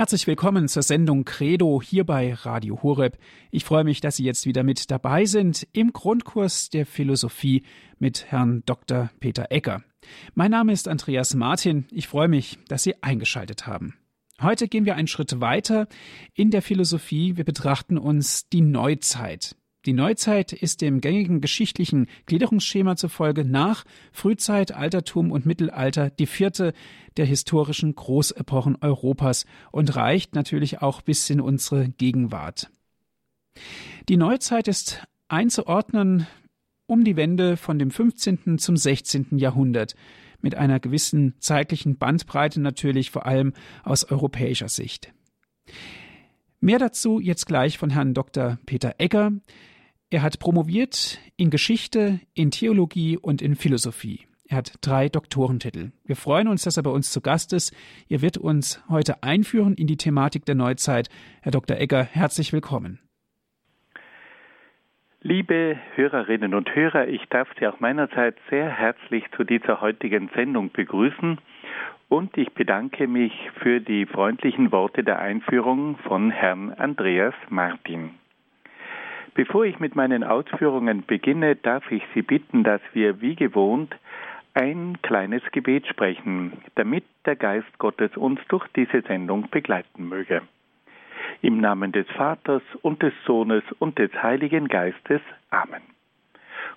Herzlich willkommen zur Sendung Credo hier bei Radio Horeb. Ich freue mich, dass Sie jetzt wieder mit dabei sind im Grundkurs der Philosophie mit Herrn Dr. Peter Ecker. Mein Name ist Andreas Martin. Ich freue mich, dass Sie eingeschaltet haben. Heute gehen wir einen Schritt weiter in der Philosophie. Wir betrachten uns die Neuzeit. Die Neuzeit ist dem gängigen geschichtlichen Gliederungsschema zufolge nach Frühzeit, Altertum und Mittelalter die vierte der historischen Großepochen Europas und reicht natürlich auch bis in unsere Gegenwart. Die Neuzeit ist einzuordnen um die Wende von dem 15. zum 16. Jahrhundert mit einer gewissen zeitlichen Bandbreite natürlich vor allem aus europäischer Sicht. Mehr dazu jetzt gleich von Herrn Dr. Peter Egger. Er hat promoviert in Geschichte, in Theologie und in Philosophie. Er hat drei Doktorentitel. Wir freuen uns, dass er bei uns zu Gast ist. Er wird uns heute einführen in die Thematik der Neuzeit. Herr Dr. Egger, herzlich willkommen. Liebe Hörerinnen und Hörer, ich darf Sie auch meinerseits sehr herzlich zu dieser heutigen Sendung begrüßen und ich bedanke mich für die freundlichen Worte der Einführung von Herrn Andreas Martin. Bevor ich mit meinen Ausführungen beginne, darf ich Sie bitten, dass wir wie gewohnt ein kleines Gebet sprechen, damit der Geist Gottes uns durch diese Sendung begleiten möge. Im Namen des Vaters und des Sohnes und des Heiligen Geistes. Amen.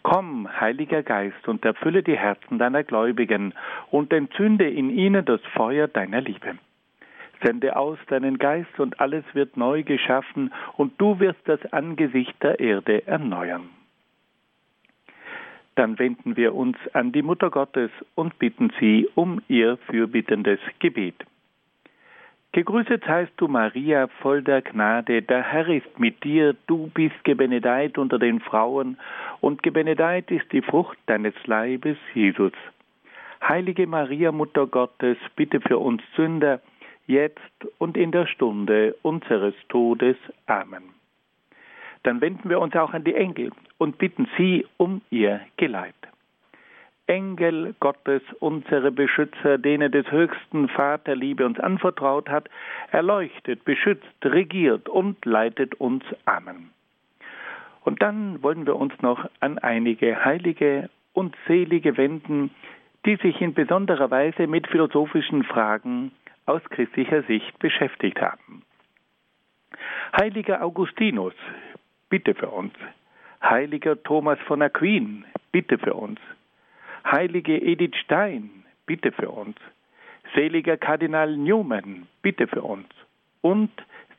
Komm, Heiliger Geist, und erfülle die Herzen deiner Gläubigen und entzünde in ihnen das Feuer deiner Liebe. Sende aus deinen Geist und alles wird neu geschaffen und du wirst das Angesicht der Erde erneuern. Dann wenden wir uns an die Mutter Gottes und bitten sie um ihr fürbittendes Gebet. Gegrüßet heißt du, Maria, voll der Gnade, der Herr ist mit dir, du bist gebenedeit unter den Frauen, und gebenedeit ist die Frucht deines Leibes, Jesus. Heilige Maria, Mutter Gottes, bitte für uns Sünder, jetzt und in der Stunde unseres Todes. Amen. Dann wenden wir uns auch an die Engel und bitten sie um ihr Geleit. Engel Gottes, unsere Beschützer, denen des höchsten Vaterliebe uns anvertraut hat, erleuchtet, beschützt, regiert und leitet uns. Amen. Und dann wollen wir uns noch an einige Heilige und Selige wenden, die sich in besonderer Weise mit philosophischen Fragen aus christlicher Sicht beschäftigt haben. Heiliger Augustinus, bitte für uns. Heiliger Thomas von Aquin, bitte für uns. Heilige Edith Stein, bitte für uns. Seliger Kardinal Newman, bitte für uns. Und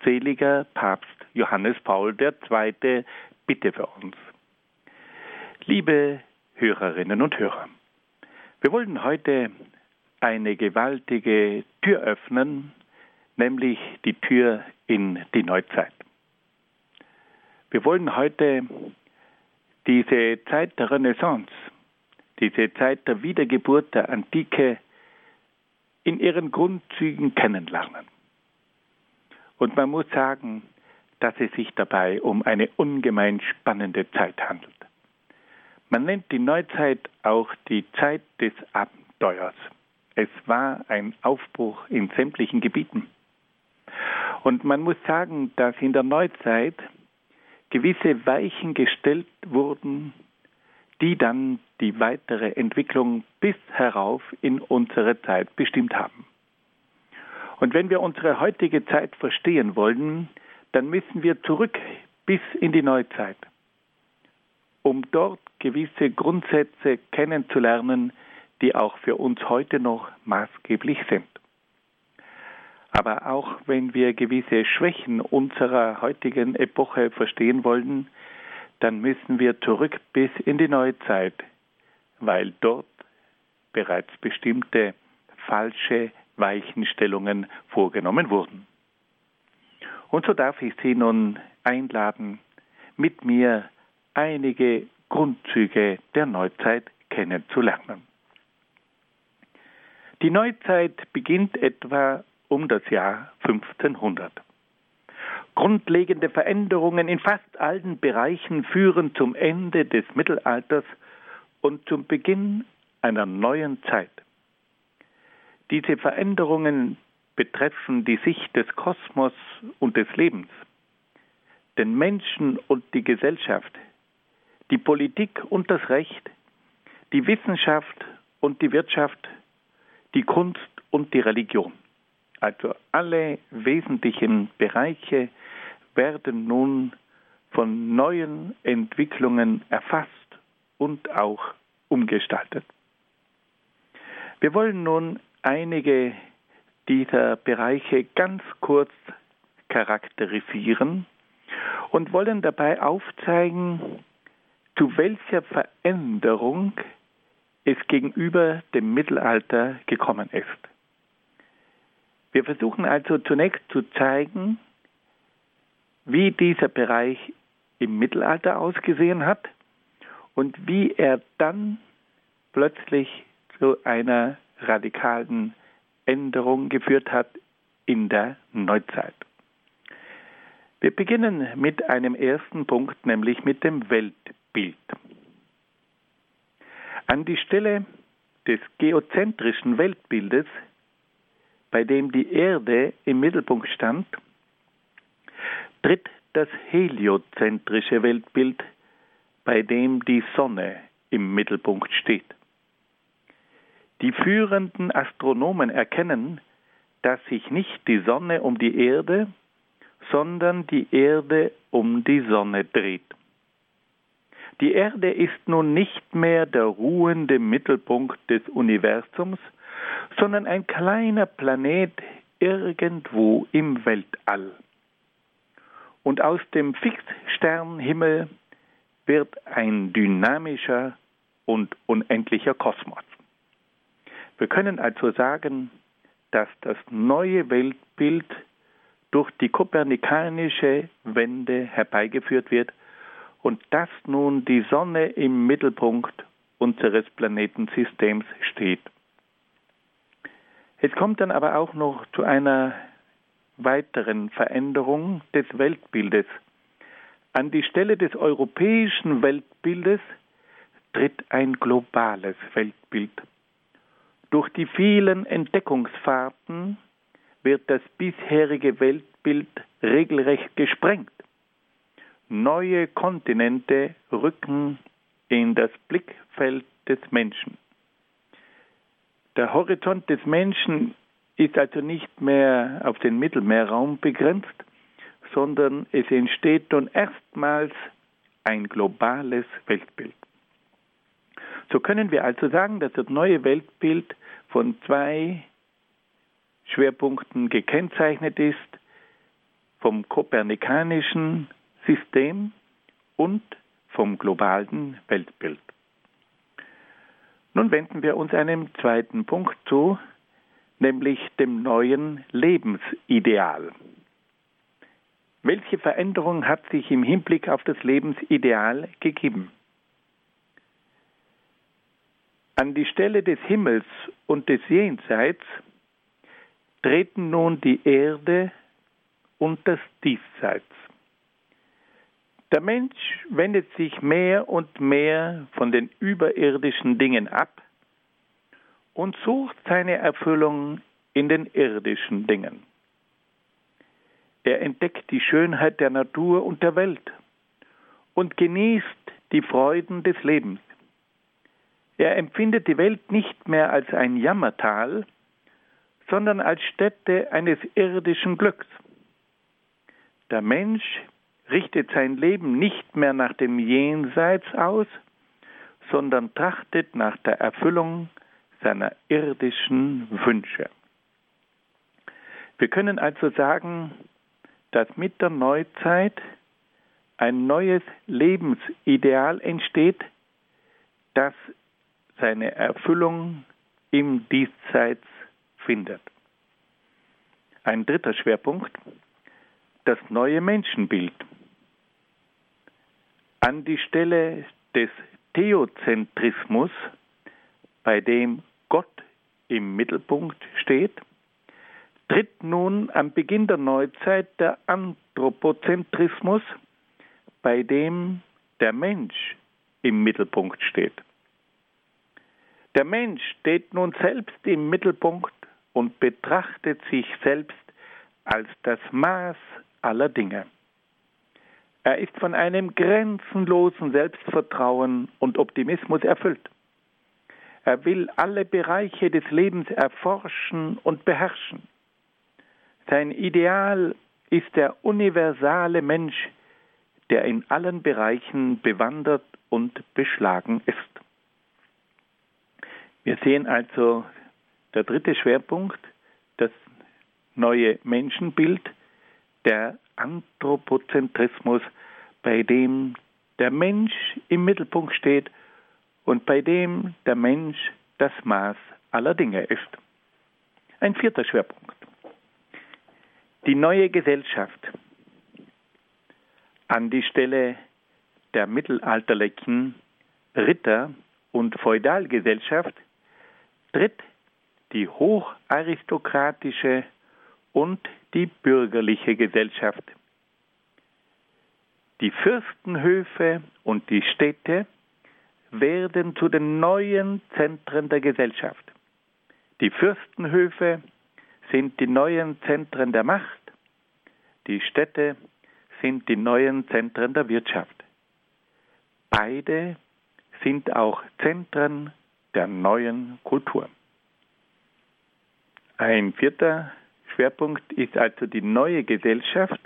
seliger Papst Johannes Paul II, bitte für uns. Liebe Hörerinnen und Hörer, wir wollen heute eine gewaltige Tür öffnen, nämlich die Tür in die Neuzeit. Wir wollen heute diese Zeit der Renaissance, diese Zeit der Wiedergeburt der Antike in ihren Grundzügen kennenlernen. Und man muss sagen, dass es sich dabei um eine ungemein spannende Zeit handelt. Man nennt die Neuzeit auch die Zeit des Abenteuers. Es war ein Aufbruch in sämtlichen Gebieten. Und man muss sagen, dass in der Neuzeit gewisse Weichen gestellt wurden, die dann die weitere Entwicklung bis herauf in unsere Zeit bestimmt haben. Und wenn wir unsere heutige Zeit verstehen wollen, dann müssen wir zurück bis in die Neuzeit, um dort gewisse Grundsätze kennenzulernen, die auch für uns heute noch maßgeblich sind. Aber auch wenn wir gewisse Schwächen unserer heutigen Epoche verstehen wollen, dann müssen wir zurück bis in die Neuzeit, weil dort bereits bestimmte falsche Weichenstellungen vorgenommen wurden. Und so darf ich Sie nun einladen, mit mir einige Grundzüge der Neuzeit kennenzulernen. Die Neuzeit beginnt etwa um das Jahr 1500. Grundlegende Veränderungen in fast allen Bereichen führen zum Ende des Mittelalters und zum Beginn einer neuen Zeit. Diese Veränderungen betreffen die Sicht des Kosmos und des Lebens, den Menschen und die Gesellschaft, die Politik und das Recht, die Wissenschaft und die Wirtschaft, die Kunst und die Religion. Also alle wesentlichen Bereiche werden nun von neuen Entwicklungen erfasst und auch umgestaltet. Wir wollen nun einige dieser Bereiche ganz kurz charakterisieren und wollen dabei aufzeigen, zu welcher Veränderung es gegenüber dem Mittelalter gekommen ist. Wir versuchen also zunächst zu zeigen, wie dieser Bereich im Mittelalter ausgesehen hat und wie er dann plötzlich zu einer radikalen Änderung geführt hat in der Neuzeit. Wir beginnen mit einem ersten Punkt, nämlich mit dem Weltbild. An die Stelle des geozentrischen Weltbildes, bei dem die Erde im Mittelpunkt stand, tritt das heliozentrische Weltbild, bei dem die Sonne im Mittelpunkt steht. Die führenden Astronomen erkennen, dass sich nicht die Sonne um die Erde, sondern die Erde um die Sonne dreht. Die Erde ist nun nicht mehr der ruhende Mittelpunkt des Universums, sondern ein kleiner Planet irgendwo im Weltall. Und aus dem Fixsternhimmel wird ein dynamischer und unendlicher Kosmos. Wir können also sagen, dass das neue Weltbild durch die kopernikanische Wende herbeigeführt wird und dass nun die Sonne im Mittelpunkt unseres Planetensystems steht. Es kommt dann aber auch noch zu einer weiteren Veränderung des Weltbildes. An die Stelle des europäischen Weltbildes tritt ein globales Weltbild. Durch die vielen Entdeckungsfahrten wird das bisherige Weltbild regelrecht gesprengt. Neue Kontinente rücken in das Blickfeld des Menschen. Der Horizont des Menschen ist also nicht mehr auf den Mittelmeerraum begrenzt, sondern es entsteht nun erstmals ein globales Weltbild. So können wir also sagen, dass das neue Weltbild von zwei Schwerpunkten gekennzeichnet ist, vom kopernikanischen System und vom globalen Weltbild. Nun wenden wir uns einem zweiten Punkt zu, nämlich dem neuen Lebensideal. Welche Veränderung hat sich im Hinblick auf das Lebensideal gegeben? An die Stelle des Himmels und des Jenseits treten nun die Erde und das Diesseits. Der Mensch wendet sich mehr und mehr von den überirdischen Dingen ab und sucht seine Erfüllung in den irdischen Dingen. Er entdeckt die Schönheit der Natur und der Welt und genießt die Freuden des Lebens. Er empfindet die Welt nicht mehr als ein Jammertal, sondern als Stätte eines irdischen Glücks. Der Mensch richtet sein Leben nicht mehr nach dem Jenseits aus, sondern trachtet nach der Erfüllung seiner irdischen Wünsche. Wir können also sagen, dass mit der Neuzeit ein neues Lebensideal entsteht, das seine Erfüllung im Diesseits findet. Ein dritter Schwerpunkt, das neue Menschenbild. An die Stelle des Theozentrismus, bei dem Gott im Mittelpunkt steht, tritt nun am Beginn der Neuzeit der Anthropozentrismus, bei dem der Mensch im Mittelpunkt steht. Der Mensch steht nun selbst im Mittelpunkt und betrachtet sich selbst als das Maß aller Dinge. Er ist von einem grenzenlosen Selbstvertrauen und Optimismus erfüllt. Er will alle Bereiche des Lebens erforschen und beherrschen. Sein Ideal ist der universale Mensch, der in allen Bereichen bewandert und beschlagen ist. Wir sehen also der dritte Schwerpunkt, das neue Menschenbild, der Anthropozentrismus, bei dem der Mensch im Mittelpunkt steht und bei dem der Mensch das Maß aller Dinge ist. Ein vierter Schwerpunkt. Die neue Gesellschaft. An die Stelle der mittelalterlichen Ritter- und Feudalgesellschaft tritt die hocharistokratische und die bürgerliche Gesellschaft. Die Fürstenhöfe und die Städte werden zu den neuen Zentren der Gesellschaft. Die Fürstenhöfe sind die neuen Zentren der Macht, die Städte sind die neuen Zentren der Wirtschaft. Beide sind auch Zentren der neuen Kultur. Ein vierter Schwerpunkt ist also die neue Gesellschaft,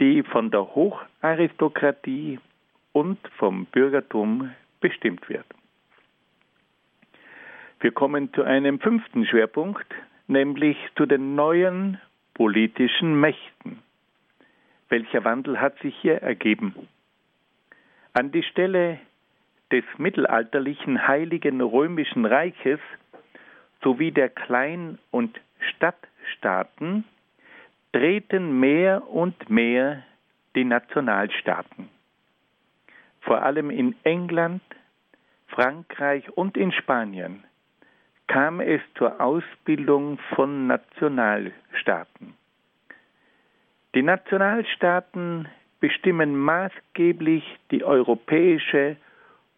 die von der Hocharistokratie und vom Bürgertum bestimmt wird. Wir kommen zu einem fünften Schwerpunkt, nämlich zu den neuen politischen Mächten. Welcher Wandel hat sich hier ergeben? An die Stelle des mittelalterlichen Heiligen Römischen Reiches sowie der Klein- und Stadtstaaten treten mehr und mehr die Nationalstaaten. Vor allem in England, Frankreich und in Spanien kam es zur Ausbildung von Nationalstaaten. Die Nationalstaaten bestimmen maßgeblich die europäische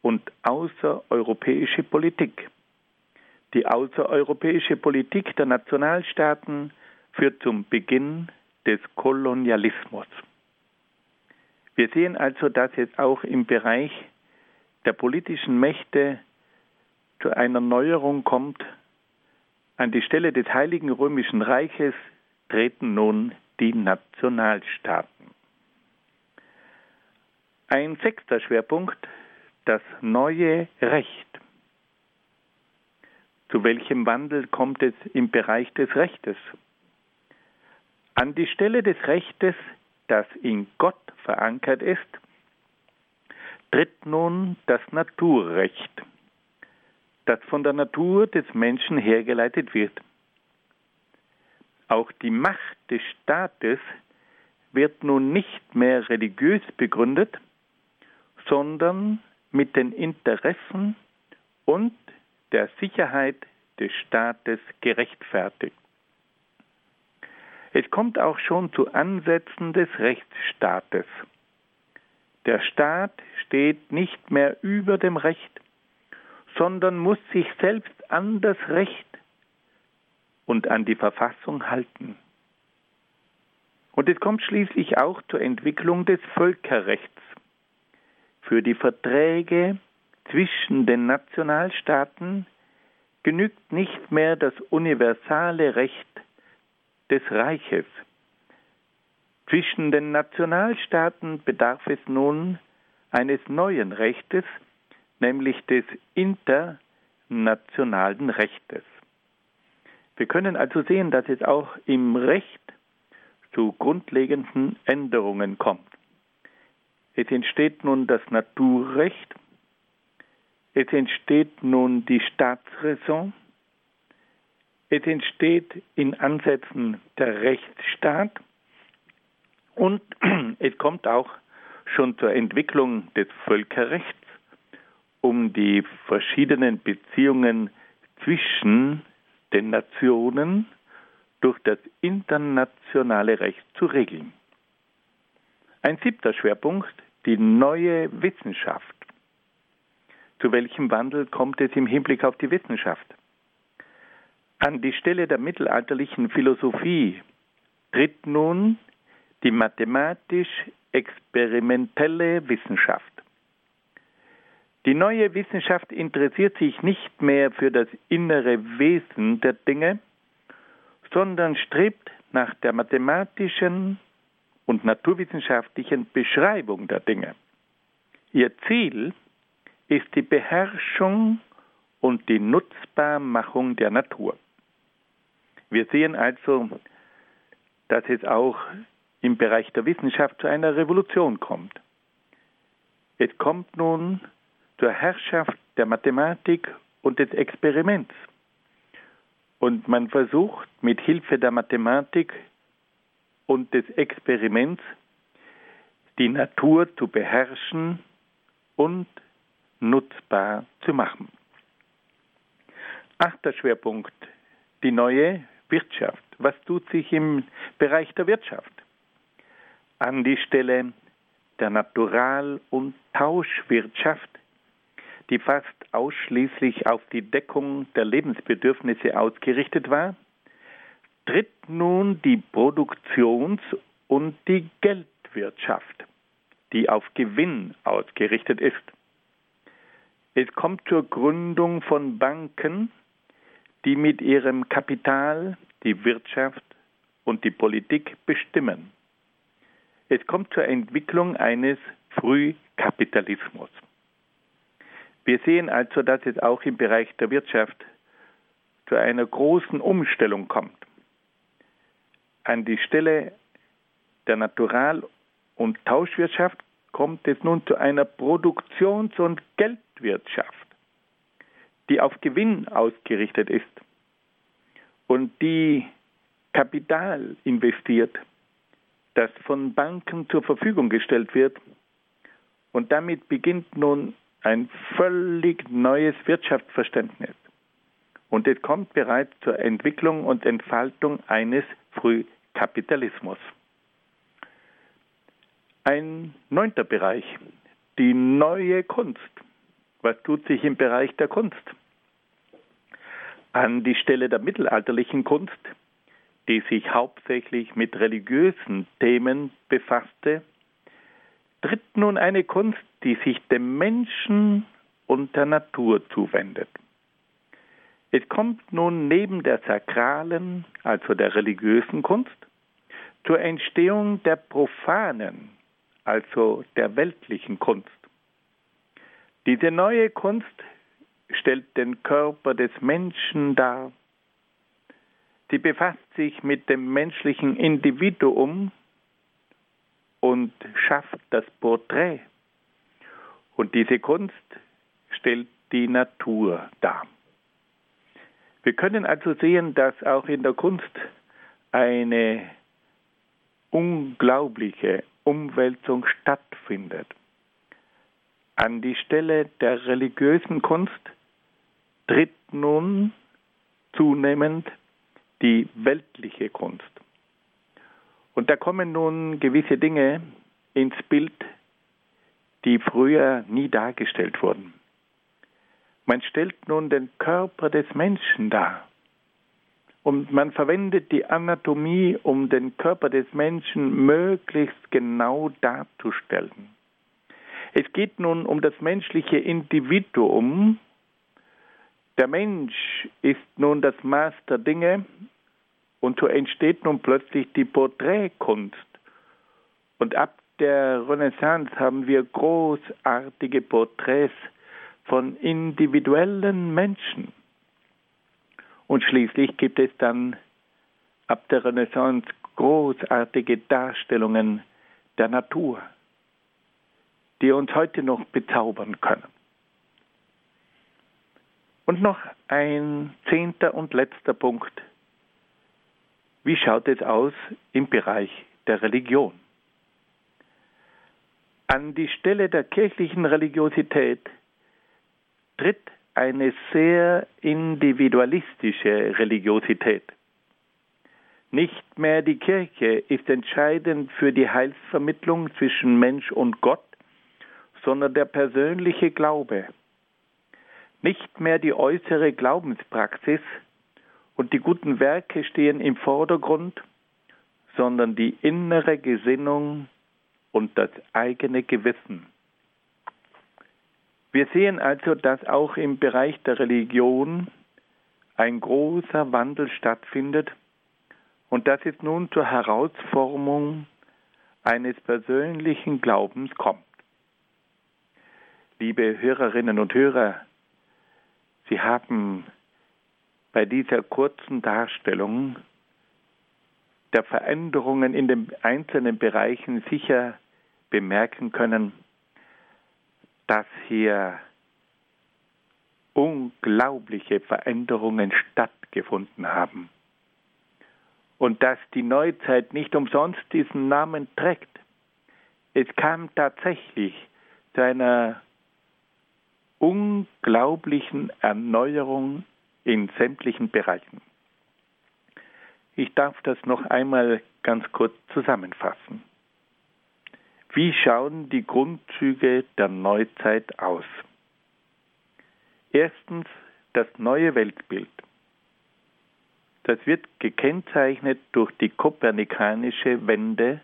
und außereuropäische Politik. Die außereuropäische Politik der Nationalstaaten führt zum Beginn des Kolonialismus. Wir sehen also, dass es auch im Bereich der politischen Mächte zu einer Neuerung kommt. An die Stelle des Heiligen Römischen Reiches treten nun die Nationalstaaten. Ein sechster Schwerpunkt, das neue Recht. Zu welchem Wandel kommt es im Bereich des Rechtes? An die Stelle des Rechtes, das in Gott verankert ist, tritt nun das Naturrecht, das von der Natur des Menschen hergeleitet wird. Auch die Macht des Staates wird nun nicht mehr religiös begründet, sondern mit den Interessen und der Sicherheit des Staates gerechtfertigt. Es kommt auch schon zu Ansätzen des Rechtsstaates. Der Staat steht nicht mehr über dem Recht, sondern muss sich selbst an das Recht und an die Verfassung halten. Und es kommt schließlich auch zur Entwicklung des Völkerrechts. Für die Verträge zwischen den Nationalstaaten genügt nicht mehr das universale Recht des Reiches. Zwischen den Nationalstaaten bedarf es nun eines neuen Rechtes, nämlich des internationalen Rechtes. Wir können also sehen, dass es auch im Recht zu grundlegenden Änderungen kommt. Es entsteht nun das Naturrecht, es entsteht nun die Staatsräson, es entsteht in Ansätzen der Rechtsstaat und es kommt auch schon zur Entwicklung des Völkerrechts, um die verschiedenen Beziehungen zwischen den Nationen durch das internationale Recht zu regeln. Ein siebter Schwerpunkt, die neue Wissenschaft. Zu welchem Wandel kommt es im Hinblick auf die Wissenschaft? An die Stelle der mittelalterlichen Philosophie tritt nun die mathematisch-experimentelle Wissenschaft. Die neue Wissenschaft interessiert sich nicht mehr für das innere Wesen der Dinge, sondern strebt nach der mathematischen und naturwissenschaftlichen Beschreibung der Dinge. Ihr Ziel ist die Beherrschung und die Nutzbarmachung der Natur. Wir sehen also, dass es auch im Bereich der Wissenschaft zu einer Revolution kommt. Es kommt nun zur Herrschaft der Mathematik und des Experiments. Und man versucht mit Hilfe der Mathematik und des Experiments die Natur zu beherrschen und nutzbar zu machen. Achter Schwerpunkt, die neue Wirtschaft. Was tut sich im Bereich der Wirtschaft? An die Stelle der Natural- und Tauschwirtschaft, die fast ausschließlich auf die Deckung der Lebensbedürfnisse ausgerichtet war, tritt nun die Produktions- und die Geldwirtschaft, die auf Gewinn ausgerichtet ist. Es kommt zur Gründung von Banken, die mit ihrem Kapital die Wirtschaft und die Politik bestimmen. Es kommt zur Entwicklung eines Frühkapitalismus. Wir sehen also, dass es auch im Bereich der Wirtschaft zu einer großen Umstellung kommt. An die Stelle der Natural- und Tauschwirtschaft kommt es nun zu einer Produktions- und Geldwirtschaft die auf Gewinn ausgerichtet ist und die Kapital investiert, das von Banken zur Verfügung gestellt wird. Und damit beginnt nun ein völlig neues Wirtschaftsverständnis. Und es kommt bereits zur Entwicklung und Entfaltung eines Frühkapitalismus. Ein neunter Bereich, die neue Kunst. Was tut sich im Bereich der Kunst? An die Stelle der mittelalterlichen Kunst, die sich hauptsächlich mit religiösen Themen befasste, tritt nun eine Kunst, die sich dem Menschen und der Natur zuwendet. Es kommt nun neben der sakralen, also der religiösen Kunst, zur Entstehung der profanen, also der weltlichen Kunst. Diese neue Kunst stellt den Körper des Menschen dar. Sie befasst sich mit dem menschlichen Individuum und schafft das Porträt. Und diese Kunst stellt die Natur dar. Wir können also sehen, dass auch in der Kunst eine unglaubliche Umwälzung stattfindet. An die Stelle der religiösen Kunst tritt nun zunehmend die weltliche Kunst. Und da kommen nun gewisse Dinge ins Bild, die früher nie dargestellt wurden. Man stellt nun den Körper des Menschen dar. Und man verwendet die Anatomie, um den Körper des Menschen möglichst genau darzustellen. Es geht nun um das menschliche Individuum. Der Mensch ist nun das Maß der Dinge und so entsteht nun plötzlich die Porträtkunst. Und ab der Renaissance haben wir großartige Porträts von individuellen Menschen. Und schließlich gibt es dann ab der Renaissance großartige Darstellungen der Natur die uns heute noch bezaubern können. Und noch ein zehnter und letzter Punkt. Wie schaut es aus im Bereich der Religion? An die Stelle der kirchlichen Religiosität tritt eine sehr individualistische Religiosität. Nicht mehr die Kirche ist entscheidend für die Heilsvermittlung zwischen Mensch und Gott, sondern der persönliche Glaube. Nicht mehr die äußere Glaubenspraxis und die guten Werke stehen im Vordergrund, sondern die innere Gesinnung und das eigene Gewissen. Wir sehen also, dass auch im Bereich der Religion ein großer Wandel stattfindet und dass es nun zur Herausformung eines persönlichen Glaubens kommt. Liebe Hörerinnen und Hörer, Sie haben bei dieser kurzen Darstellung der Veränderungen in den einzelnen Bereichen sicher bemerken können, dass hier unglaubliche Veränderungen stattgefunden haben und dass die Neuzeit nicht umsonst diesen Namen trägt. Es kam tatsächlich zu einer unglaublichen Erneuerung in sämtlichen Bereichen. Ich darf das noch einmal ganz kurz zusammenfassen. Wie schauen die Grundzüge der Neuzeit aus? Erstens das neue Weltbild. Das wird gekennzeichnet durch die kopernikanische Wende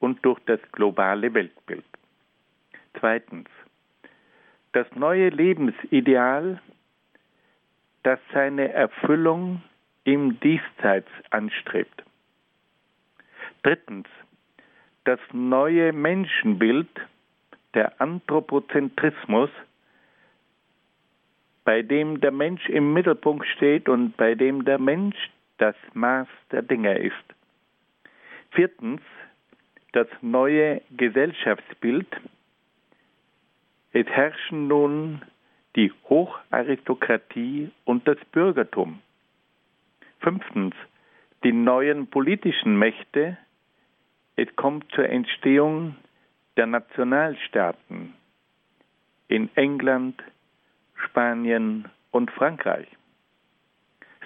und durch das globale Weltbild. Zweitens das neue Lebensideal, das seine Erfüllung im Diesseits anstrebt. Drittens das neue Menschenbild, der Anthropozentrismus, bei dem der Mensch im Mittelpunkt steht und bei dem der Mensch das Maß der Dinge ist. Viertens, das neue Gesellschaftsbild. Es herrschen nun die Hocharistokratie und das Bürgertum. Fünftens, die neuen politischen Mächte, es kommt zur Entstehung der Nationalstaaten in England, Spanien und Frankreich.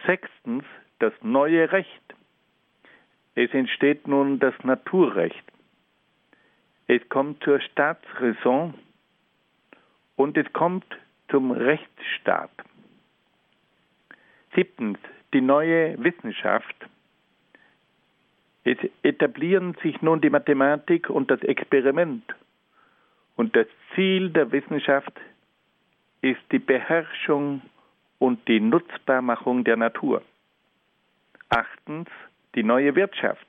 Sechstens das neue Recht. Es entsteht nun das Naturrecht. Es kommt zur Staatsräson und es kommt zum Rechtsstaat. Siebtens die neue Wissenschaft. Es etablieren sich nun die Mathematik und das Experiment. Und das Ziel der Wissenschaft ist die Beherrschung und die Nutzbarmachung der Natur. Achtens, die neue Wirtschaft.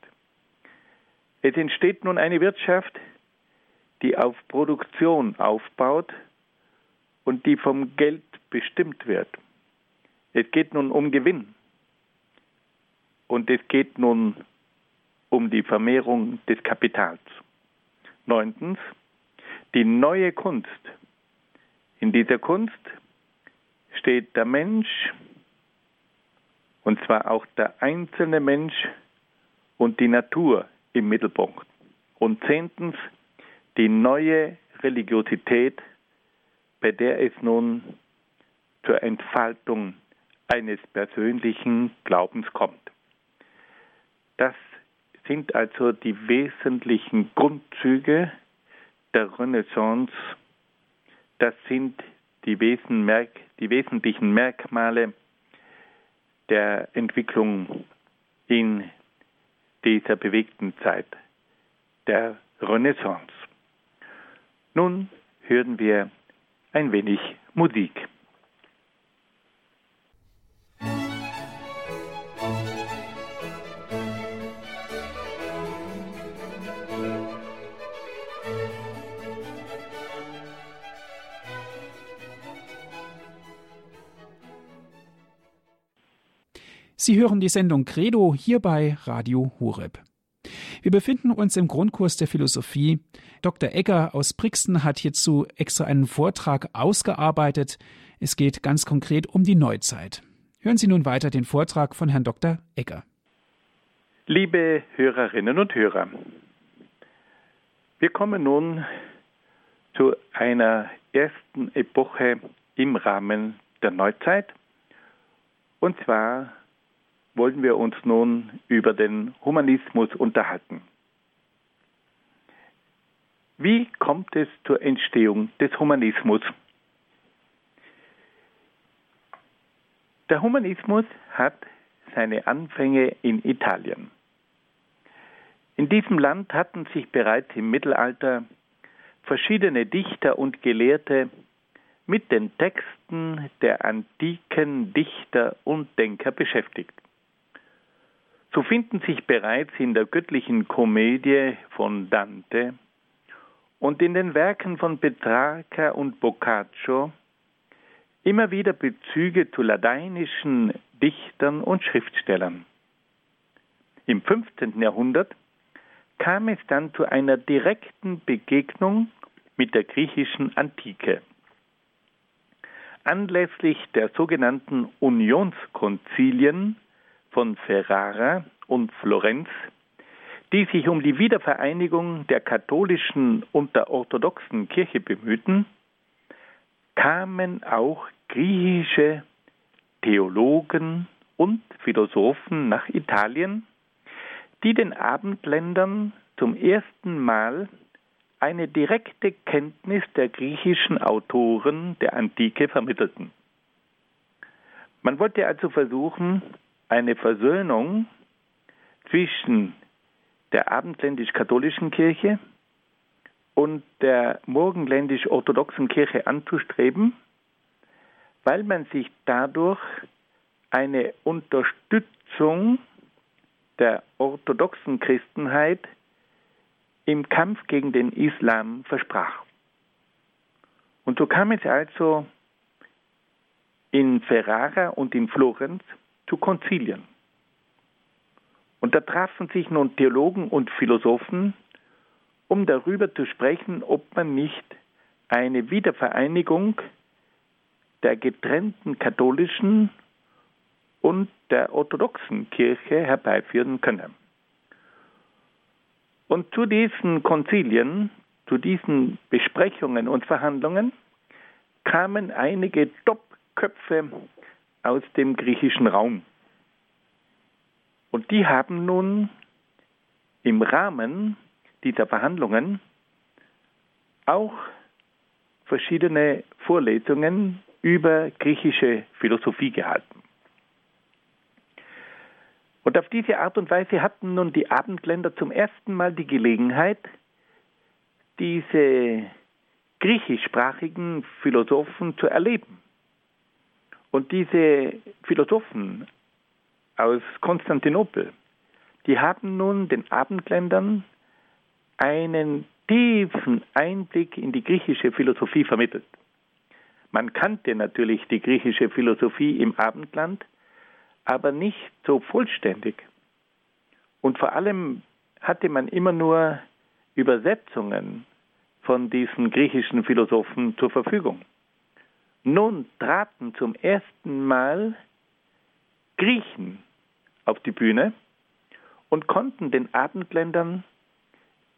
Es entsteht nun eine Wirtschaft, die auf Produktion aufbaut und die vom Geld bestimmt wird. Es geht nun um Gewinn. Und es geht nun um die Vermehrung des Kapitals. Neuntens, die neue Kunst. In dieser Kunst steht der Mensch, und zwar auch der einzelne Mensch und die Natur im Mittelpunkt. Und zehntens, die neue Religiosität, bei der es nun zur Entfaltung eines persönlichen Glaubens kommt. Das sind also die wesentlichen Grundzüge der Renaissance. Das sind die, die wesentlichen Merkmale der Entwicklung in dieser bewegten Zeit der Renaissance. Nun hören wir ein wenig Musik. Sie hören die Sendung Credo hier bei Radio Horeb. Wir befinden uns im Grundkurs der Philosophie. Dr. Egger aus Brixen hat hierzu extra einen Vortrag ausgearbeitet. Es geht ganz konkret um die Neuzeit. Hören Sie nun weiter den Vortrag von Herrn Dr. Egger. Liebe Hörerinnen und Hörer, wir kommen nun zu einer ersten Epoche im Rahmen der Neuzeit, und zwar wollen wir uns nun über den Humanismus unterhalten. Wie kommt es zur Entstehung des Humanismus? Der Humanismus hat seine Anfänge in Italien. In diesem Land hatten sich bereits im Mittelalter verschiedene Dichter und Gelehrte mit den Texten der antiken Dichter und Denker beschäftigt. So finden sich bereits in der göttlichen Komödie von Dante und in den Werken von Petrarca und Boccaccio immer wieder Bezüge zu lateinischen Dichtern und Schriftstellern. Im 15. Jahrhundert kam es dann zu einer direkten Begegnung mit der griechischen Antike. Anlässlich der sogenannten Unionskonzilien von Ferrara und Florenz, die sich um die Wiedervereinigung der katholischen und der orthodoxen Kirche bemühten, kamen auch griechische Theologen und Philosophen nach Italien, die den Abendländern zum ersten Mal eine direkte Kenntnis der griechischen Autoren der Antike vermittelten. Man wollte also versuchen, eine Versöhnung zwischen der abendländisch-katholischen Kirche und der morgenländisch-orthodoxen Kirche anzustreben, weil man sich dadurch eine Unterstützung der orthodoxen Christenheit im Kampf gegen den Islam versprach. Und so kam es also in Ferrara und in Florenz zu Konzilien. Und da trafen sich nun Theologen und Philosophen, um darüber zu sprechen, ob man nicht eine Wiedervereinigung der getrennten katholischen und der orthodoxen Kirche herbeiführen könne. Und zu diesen Konzilien, zu diesen Besprechungen und Verhandlungen kamen einige Top-Köpfe aus dem griechischen Raum. Und die haben nun im Rahmen dieser Verhandlungen auch verschiedene Vorlesungen über griechische Philosophie gehalten. Und auf diese Art und Weise hatten nun die Abendländer zum ersten Mal die Gelegenheit, diese griechischsprachigen Philosophen zu erleben. Und diese Philosophen aus Konstantinopel, die haben nun den Abendländern einen tiefen Einblick in die griechische Philosophie vermittelt. Man kannte natürlich die griechische Philosophie im Abendland, aber nicht so vollständig. Und vor allem hatte man immer nur Übersetzungen von diesen griechischen Philosophen zur Verfügung. Nun traten zum ersten Mal Griechen auf die Bühne und konnten den Abendländern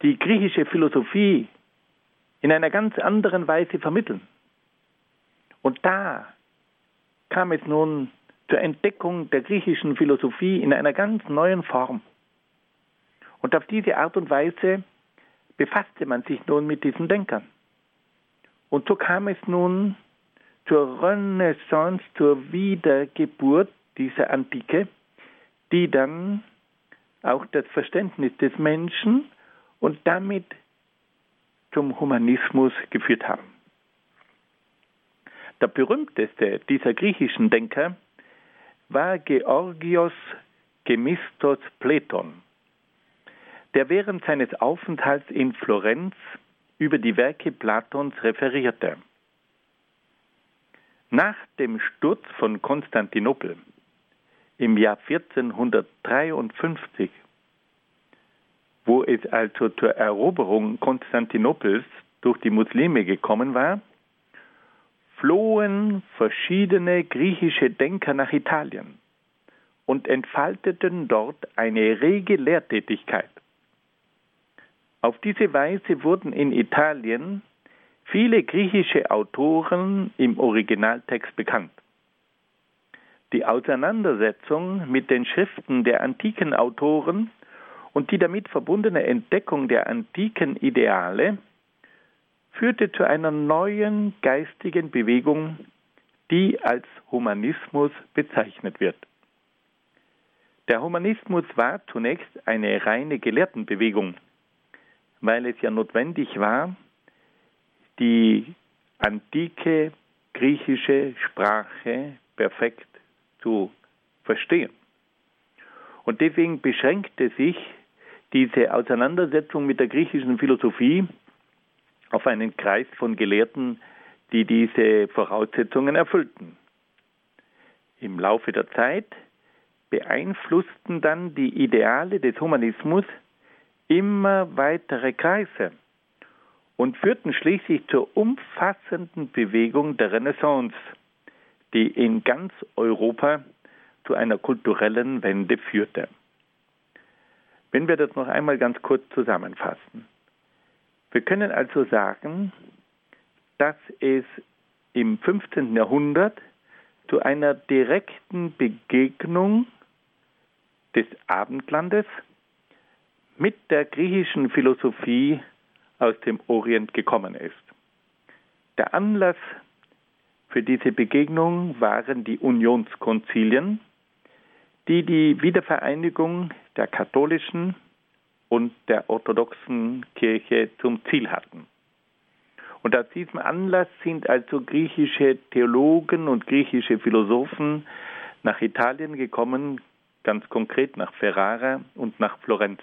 die griechische Philosophie in einer ganz anderen Weise vermitteln. Und da kam es nun zur Entdeckung der griechischen Philosophie in einer ganz neuen Form. Und auf diese Art und Weise befasste man sich nun mit diesen Denkern. Und so kam es nun zur Renaissance, zur Wiedergeburt dieser Antike, die dann auch das Verständnis des Menschen und damit zum Humanismus geführt haben. Der berühmteste dieser griechischen Denker war Georgios Gemistos Platon, der während seines Aufenthalts in Florenz über die Werke Platons referierte. Nach dem Sturz von Konstantinopel im Jahr 1453, wo es also zur Eroberung Konstantinopels durch die Muslime gekommen war, flohen verschiedene griechische Denker nach Italien und entfalteten dort eine rege Lehrtätigkeit. Auf diese Weise wurden in Italien viele griechische Autoren im Originaltext bekannt. Die Auseinandersetzung mit den Schriften der antiken Autoren und die damit verbundene Entdeckung der antiken Ideale führte zu einer neuen geistigen Bewegung, die als Humanismus bezeichnet wird. Der Humanismus war zunächst eine reine Gelehrtenbewegung, weil es ja notwendig war, die antike griechische Sprache perfekt zu verstehen. Und deswegen beschränkte sich diese Auseinandersetzung mit der griechischen Philosophie auf einen Kreis von Gelehrten, die diese Voraussetzungen erfüllten. Im Laufe der Zeit beeinflussten dann die Ideale des Humanismus immer weitere Kreise und führten schließlich zur umfassenden Bewegung der Renaissance, die in ganz Europa zu einer kulturellen Wende führte. Wenn wir das noch einmal ganz kurz zusammenfassen. Wir können also sagen, dass es im 15. Jahrhundert zu einer direkten Begegnung des Abendlandes mit der griechischen Philosophie aus dem Orient gekommen ist. Der Anlass für diese Begegnung waren die Unionskonzilien, die die Wiedervereinigung der katholischen und der orthodoxen Kirche zum Ziel hatten. Und aus diesem Anlass sind also griechische Theologen und griechische Philosophen nach Italien gekommen, ganz konkret nach Ferrara und nach Florenz.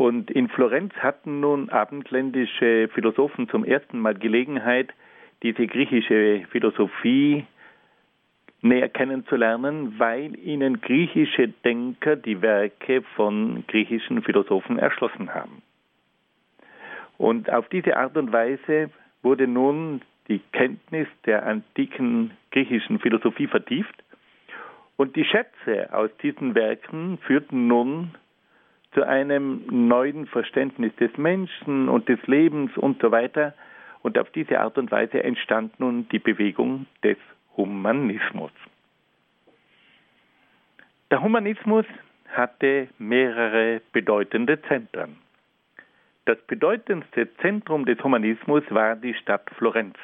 Und in Florenz hatten nun abendländische Philosophen zum ersten Mal Gelegenheit, diese griechische Philosophie näher kennenzulernen, weil ihnen griechische Denker die Werke von griechischen Philosophen erschlossen haben. Und auf diese Art und Weise wurde nun die Kenntnis der antiken griechischen Philosophie vertieft und die Schätze aus diesen Werken führten nun zu einem neuen Verständnis des Menschen und des Lebens und so weiter. Und auf diese Art und Weise entstand nun die Bewegung des Humanismus. Der Humanismus hatte mehrere bedeutende Zentren. Das bedeutendste Zentrum des Humanismus war die Stadt Florenz.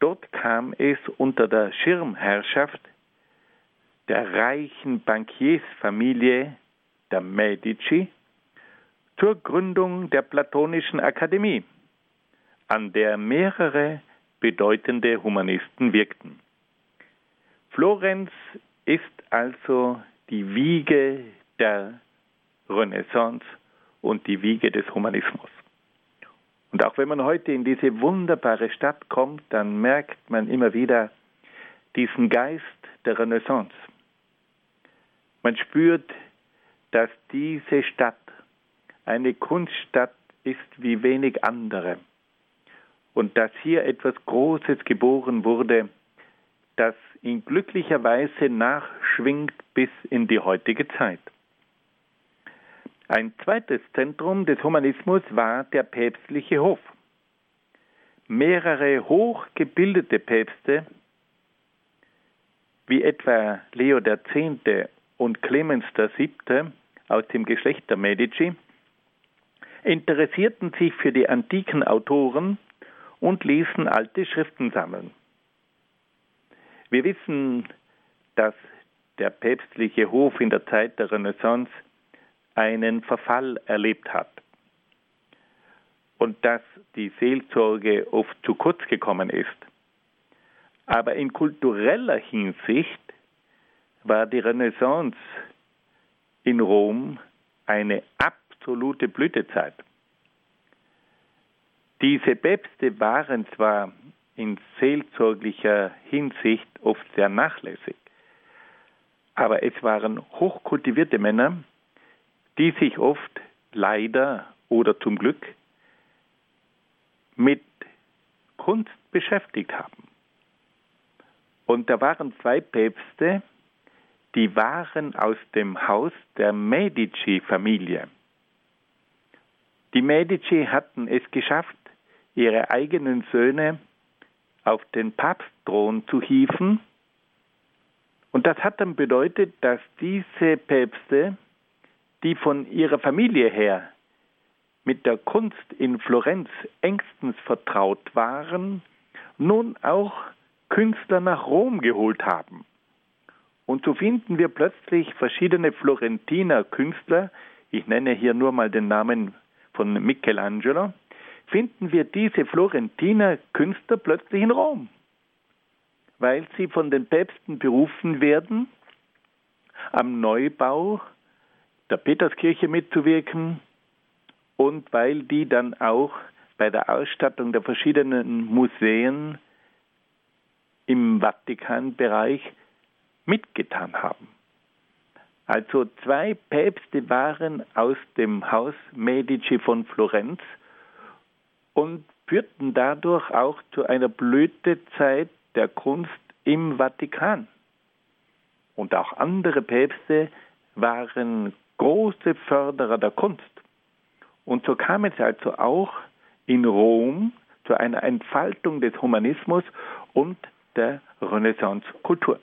Dort kam es unter der Schirmherrschaft der reichen Bankiersfamilie der Medici zur Gründung der Platonischen Akademie, an der mehrere bedeutende Humanisten wirkten. Florenz ist also die Wiege der Renaissance und die Wiege des Humanismus. Und auch wenn man heute in diese wunderbare Stadt kommt, dann merkt man immer wieder diesen Geist der Renaissance. Man spürt, dass diese Stadt eine Kunststadt ist wie wenig andere und dass hier etwas Großes geboren wurde, das in glücklicher Weise nachschwingt bis in die heutige Zeit. Ein zweites Zentrum des Humanismus war der päpstliche Hof. Mehrere hochgebildete Päpste, wie etwa Leo X. und Clemens VII., aus dem Geschlecht der Medici, interessierten sich für die antiken Autoren und ließen alte Schriften sammeln. Wir wissen, dass der päpstliche Hof in der Zeit der Renaissance einen Verfall erlebt hat und dass die Seelsorge oft zu kurz gekommen ist. Aber in kultureller Hinsicht war die Renaissance in Rom eine absolute Blütezeit. Diese Päpste waren zwar in seelsorglicher Hinsicht oft sehr nachlässig, aber es waren hochkultivierte Männer, die sich oft leider oder zum Glück mit Kunst beschäftigt haben. Und da waren zwei Päpste, die waren aus dem Haus der Medici-Familie. Die Medici hatten es geschafft, ihre eigenen Söhne auf den Papstthron zu hieven. Und das hat dann bedeutet, dass diese Päpste, die von ihrer Familie her mit der Kunst in Florenz engstens vertraut waren, nun auch Künstler nach Rom geholt haben Und so finden wir plötzlich verschiedene Florentiner Künstler, ich nenne hier nur mal den Namen von Michelangelo, finden wir diese Florentiner Künstler plötzlich in Rom, weil sie von den Päpsten berufen werden, am Neubau der Peterskirche mitzuwirken und weil die dann auch bei der Ausstattung der verschiedenen Museen im Vatikanbereich mitgetan haben. Also zwei Päpste waren aus dem Haus Medici von Florenz und führten dadurch auch zu einer Blütezeit der Kunst im Vatikan. Und auch andere Päpste waren große Förderer der Kunst. Und so kam es also auch in Rom zu einer Entfaltung des Humanismus und der Renaissance-Kultur.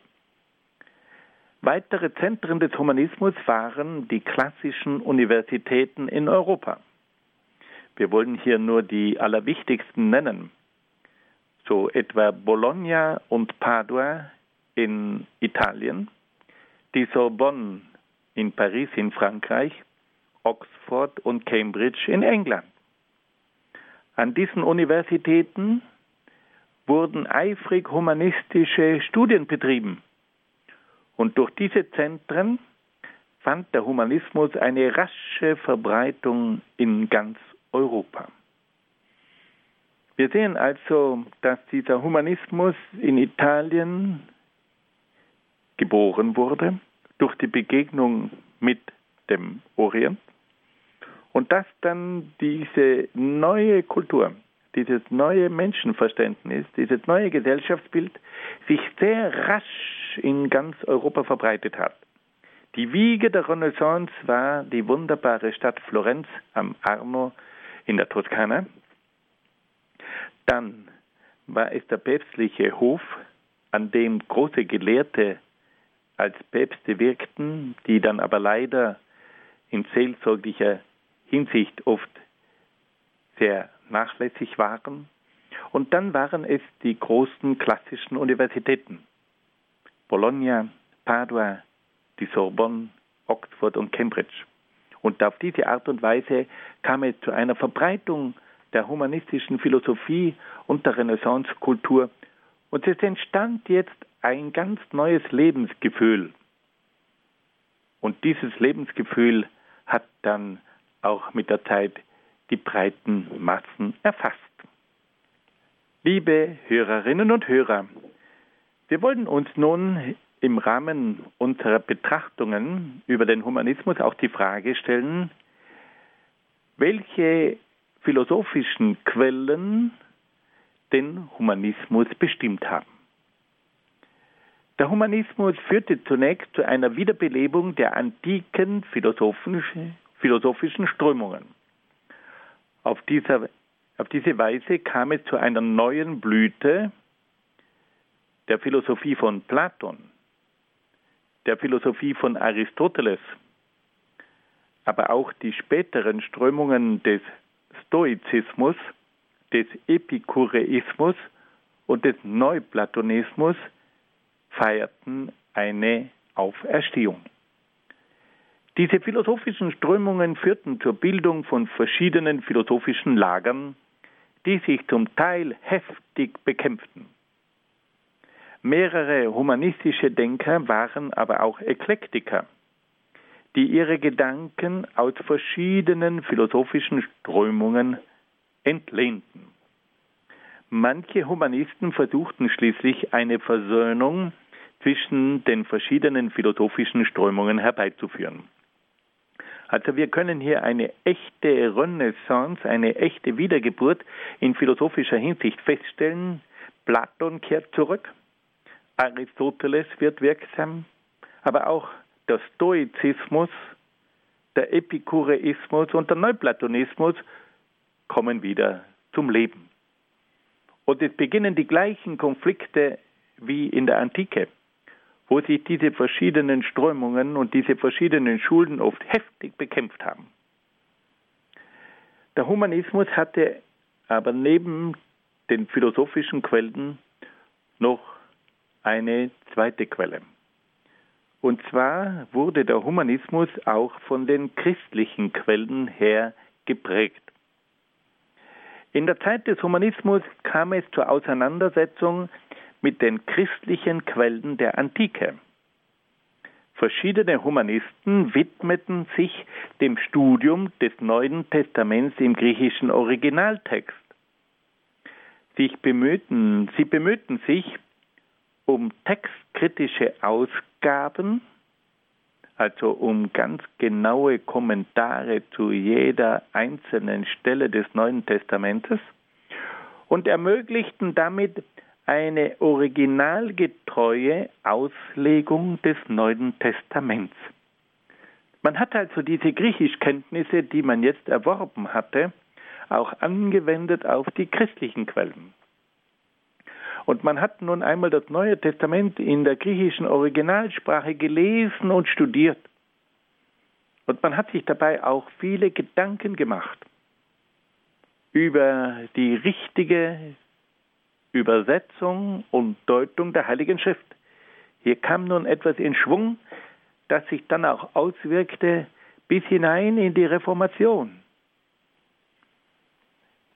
Weitere Zentren des Humanismus waren die klassischen Universitäten in Europa. Wir wollen hier nur die allerwichtigsten nennen. So etwa Bologna und Padua in Italien, die Sorbonne in Paris in Frankreich, Oxford und Cambridge in England. An diesen Universitäten wurden eifrig humanistische Studien betrieben. Und durch diese Zentren fand der Humanismus eine rasche Verbreitung in ganz Europa. Wir sehen also, dass dieser Humanismus in Italien geboren wurde durch die Begegnung mit dem Orient und dass dann diese neue Kultur, dieses neue Menschenverständnis, dieses neue Gesellschaftsbild sich sehr rasch in ganz Europa verbreitet hat. Die Wiege der Renaissance war die wunderbare Stadt Florenz am Arno in der Toskana. Dann war es der päpstliche Hof, an dem große Gelehrte als Päpste wirkten, die dann aber leider in seelsorglicher Hinsicht oft sehr nachlässig waren. Und dann waren es die großen klassischen Universitäten. Bologna, Padua, die Sorbonne, Oxford und Cambridge. Und auf diese Art und Weise kam es zu einer Verbreitung der humanistischen Philosophie und der Renaissancekultur. Und es entstand jetzt ein ganz neues Lebensgefühl. Und dieses Lebensgefühl hat dann auch mit der Zeit die breiten Massen erfasst. Liebe Hörerinnen und Hörer, wir wollen uns nun im Rahmen unserer Betrachtungen über den Humanismus auch die Frage stellen, welche philosophischen Quellen den Humanismus bestimmt haben. Der Humanismus führte zunächst zu einer Wiederbelebung der antiken philosophischen Strömungen. Auf, dieser, auf diese Weise kam es zu einer neuen Blüte der Philosophie von Platon, der Philosophie von Aristoteles, aber auch die späteren Strömungen des Stoizismus, des Epikureismus und des Neuplatonismus feierten eine Auferstehung. Diese philosophischen Strömungen führten zur Bildung von verschiedenen philosophischen Lagern, die sich zum Teil heftig bekämpften. Mehrere humanistische Denker waren aber auch Eklektiker, die ihre Gedanken aus verschiedenen philosophischen Strömungen entlehnten. Manche Humanisten versuchten schließlich eine Versöhnung zwischen den verschiedenen philosophischen Strömungen herbeizuführen. Also wir können hier eine echte Renaissance, eine echte Wiedergeburt in philosophischer Hinsicht feststellen. Platon kehrt zurück, Aristoteles wird wirksam, aber auch der Stoizismus, der Epikureismus und der Neuplatonismus kommen wieder zum Leben. Und es beginnen die gleichen Konflikte wie in der Antike, wo sich diese verschiedenen Strömungen und diese verschiedenen Schulen oft heftig bekämpft haben. Der Humanismus hatte aber neben den philosophischen Quellen noch eine zweite Quelle. Und zwar wurde der Humanismus auch von den christlichen Quellen her geprägt. In der Zeit des Humanismus kam es zur Auseinandersetzung mit den christlichen Quellen der Antike. Verschiedene Humanisten widmeten sich dem Studium des Neuen Testaments im griechischen Originaltext. Sich bemühten, sie bemühten sich um textkritische Ausgaben, also um ganz genaue Kommentare zu jeder einzelnen Stelle des Neuen Testamentes und ermöglichten damit eine originalgetreue Auslegung des Neuen Testaments. Man hat also diese Griechischkenntnisse, die man jetzt erworben hatte, auch angewendet auf die christlichen Quellen. Und man hat nun einmal das Neue Testament in der griechischen Originalsprache gelesen und studiert. Und man hat sich dabei auch viele Gedanken gemacht über die richtige Übersetzung und Deutung der Heiligen Schrift. Hier kam nun etwas in Schwung, das sich dann auch auswirkte bis hinein in die Reformation.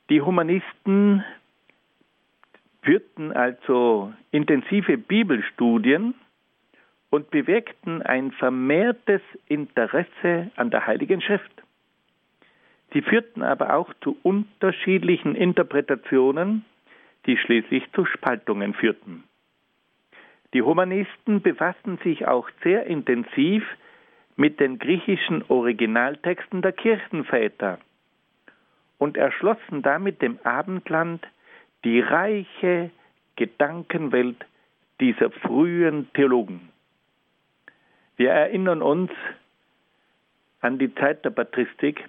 Die Humanisten führten also intensive Bibelstudien und bewirkten ein vermehrtes Interesse an der Heiligen Schrift. Sie führten aber auch zu unterschiedlichen Interpretationen die schließlich zu Spaltungen führten. Die Humanisten befassten sich auch sehr intensiv mit den griechischen Originaltexten der Kirchenväter und erschlossen damit dem Abendland die reiche Gedankenwelt dieser frühen Theologen. Wir erinnern uns an die Zeit der Patristik,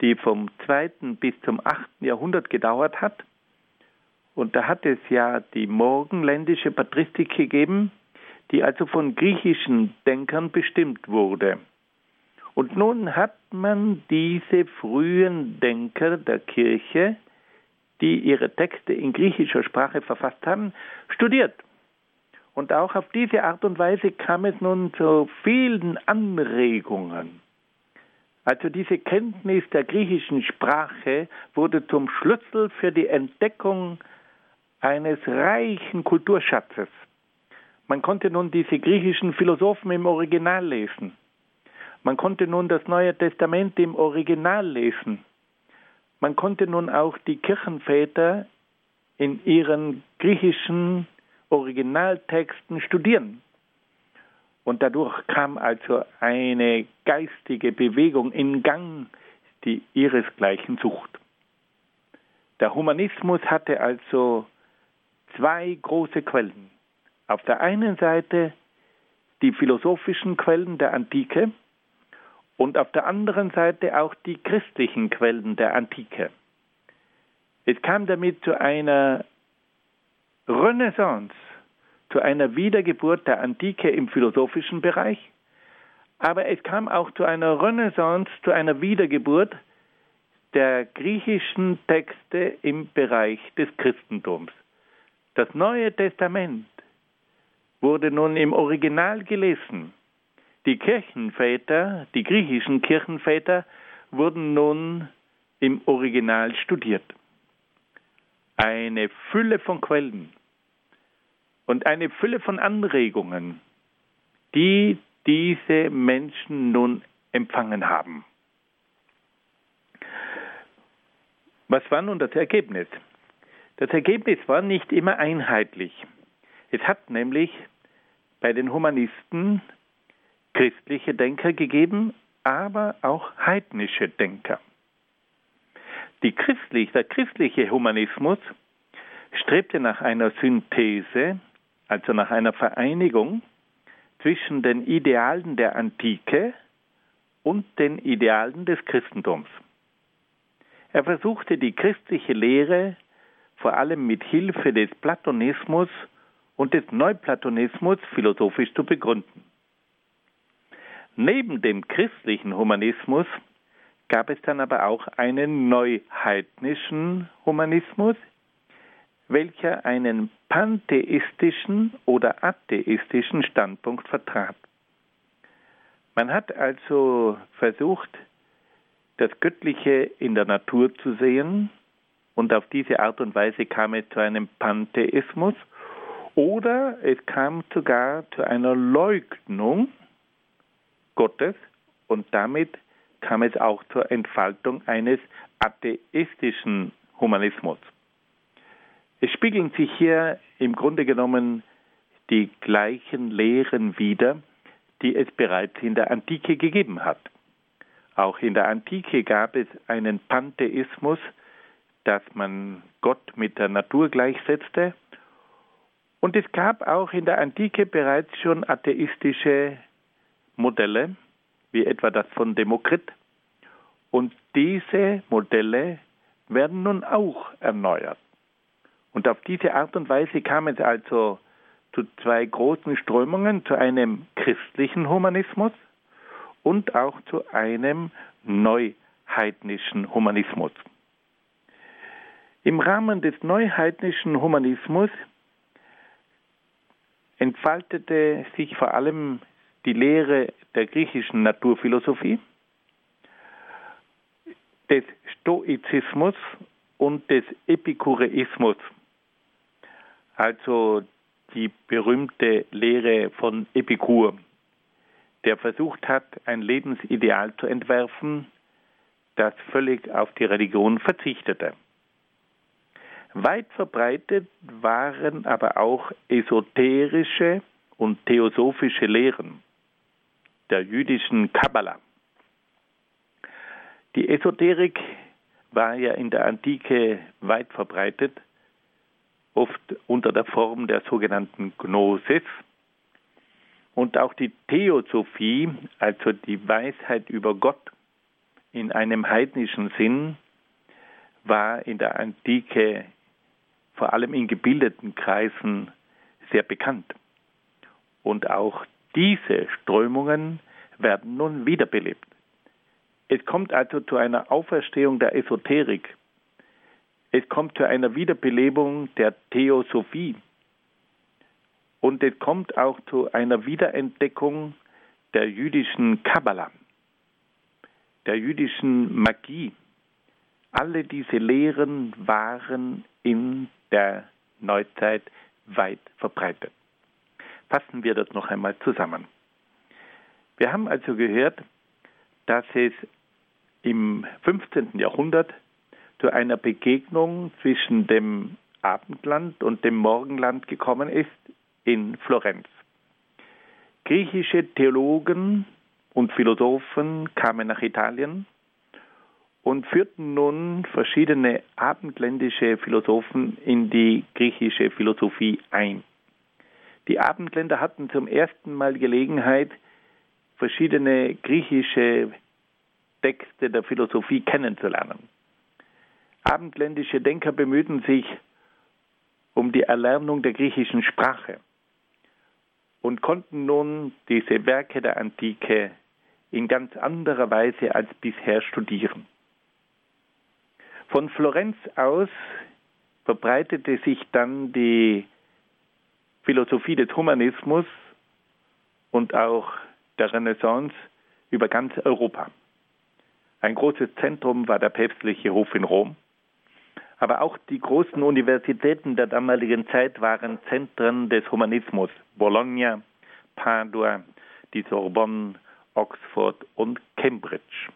die vom 2. bis zum 8. Jahrhundert gedauert hat und da hat es ja die morgenländische Patristik gegeben, die also von griechischen Denkern bestimmt wurde. Und nun hat man diese frühen Denker der Kirche, die ihre Texte in griechischer Sprache verfasst haben, studiert. Und auch auf diese Art und Weise kam es nun zu vielen Anregungen. Also diese Kenntnis der griechischen Sprache wurde zum Schlüssel für die Entdeckung eines reichen Kulturschatzes. Man konnte nun diese griechischen Philosophen im Original lesen. Man konnte nun das Neue Testament im Original lesen. Man konnte nun auch die Kirchenväter in ihren griechischen Originaltexten studieren. Und dadurch kam also eine geistige Bewegung in Gang, die ihresgleichen sucht. Der Humanismus hatte also zwei große Quellen. Auf der einen Seite die philosophischen Quellen der Antike und auf der anderen Seite auch die christlichen Quellen der Antike. Es kam damit zu einer Renaissance, zu einer Wiedergeburt der Antike im philosophischen Bereich, aber es kam auch zu einer Renaissance, zu einer Wiedergeburt der griechischen Texte im Bereich des Christentums. Das Neue Testament wurde nun im Original gelesen. Die Kirchenväter, die griechischen Kirchenväter, wurden nun im Original studiert. Eine Fülle von Quellen und eine Fülle von Anregungen, die diese Menschen nun empfangen haben. Was war nun das Ergebnis? Das Ergebnis war nicht immer einheitlich. Es hat nämlich bei den Humanisten christliche Denker gegeben, aber auch heidnische Denker. Christlich, der christliche Humanismus strebte nach einer Synthese, also nach einer Vereinigung zwischen den Idealen der Antike und den Idealen des Christentums. Er versuchte die christliche Lehre vor allem mit Hilfe des Platonismus und des Neuplatonismus philosophisch zu begründen. Neben dem christlichen Humanismus gab es dann aber auch einen neuheidnischen Humanismus, welcher einen pantheistischen oder atheistischen Standpunkt vertrat. Man hat also versucht, das Göttliche in der Natur zu sehen und auf diese Art und Weise kam es zu einem Pantheismus oder es kam sogar zu einer Leugnung Gottes und damit kam es auch zur Entfaltung eines atheistischen Humanismus. Es spiegeln sich hier im Grunde genommen die gleichen Lehren wider, die es bereits in der Antike gegeben hat. Auch in der Antike gab es einen Pantheismus, dass man Gott mit der Natur gleichsetzte. Und es gab auch in der Antike bereits schon atheistische Modelle, wie etwa das von Demokrit. Und diese Modelle werden nun auch erneuert. Und auf diese Art und Weise kam es also zu zwei großen Strömungen, zu einem christlichen Humanismus und auch zu einem neuheidnischen Humanismus. Im Rahmen des neuheidnischen Humanismus entfaltete sich vor allem die Lehre der griechischen Naturphilosophie, des Stoizismus und des Epikureismus, also die berühmte Lehre von Epikur, der versucht hat, ein Lebensideal zu entwerfen, das völlig auf die Religion verzichtete. Weit verbreitet waren aber auch esoterische und theosophische Lehren der jüdischen Kabbala. Die Esoterik war ja in der Antike weit verbreitet oft unter der Form der sogenannten Gnosis. Und auch die Theosophie, also die Weisheit über Gott in einem heidnischen Sinn, war in der Antike vor allem in gebildeten Kreisen sehr bekannt. Und auch diese Strömungen werden nun wiederbelebt. Es kommt also zu einer Auferstehung der Esoterik es kommt zu einer Wiederbelebung der Theosophie. Und es kommt auch zu einer Wiederentdeckung der jüdischen Kabbala, der jüdischen Magie. Alle diese Lehren waren in der Neuzeit weit verbreitet. Fassen wir das noch einmal zusammen. Wir haben also gehört, dass es im 15. Jahrhundert zu einer Begegnung zwischen dem Abendland und dem Morgenland gekommen ist in Florenz. Griechische Theologen und Philosophen kamen nach Italien und führten nun verschiedene abendländische Philosophen in die griechische Philosophie ein. Die Abendländer hatten zum ersten Mal Gelegenheit, verschiedene griechische Texte der Philosophie kennenzulernen. Abendländische Denker bemühten sich um die Erlernung der griechischen Sprache und konnten nun diese Werke der Antike in ganz anderer Weise als bisher studieren. Von Florenz aus verbreitete sich dann die Philosophie des Humanismus und auch der Renaissance über ganz Europa. Ein großes Zentrum war der päpstliche Hof in Rom. Aber auch die großen Universitäten der damaligen Zeit waren Zentren des Humanismus. Bologna, Padua, die Sorbonne, Oxford und Cambridge.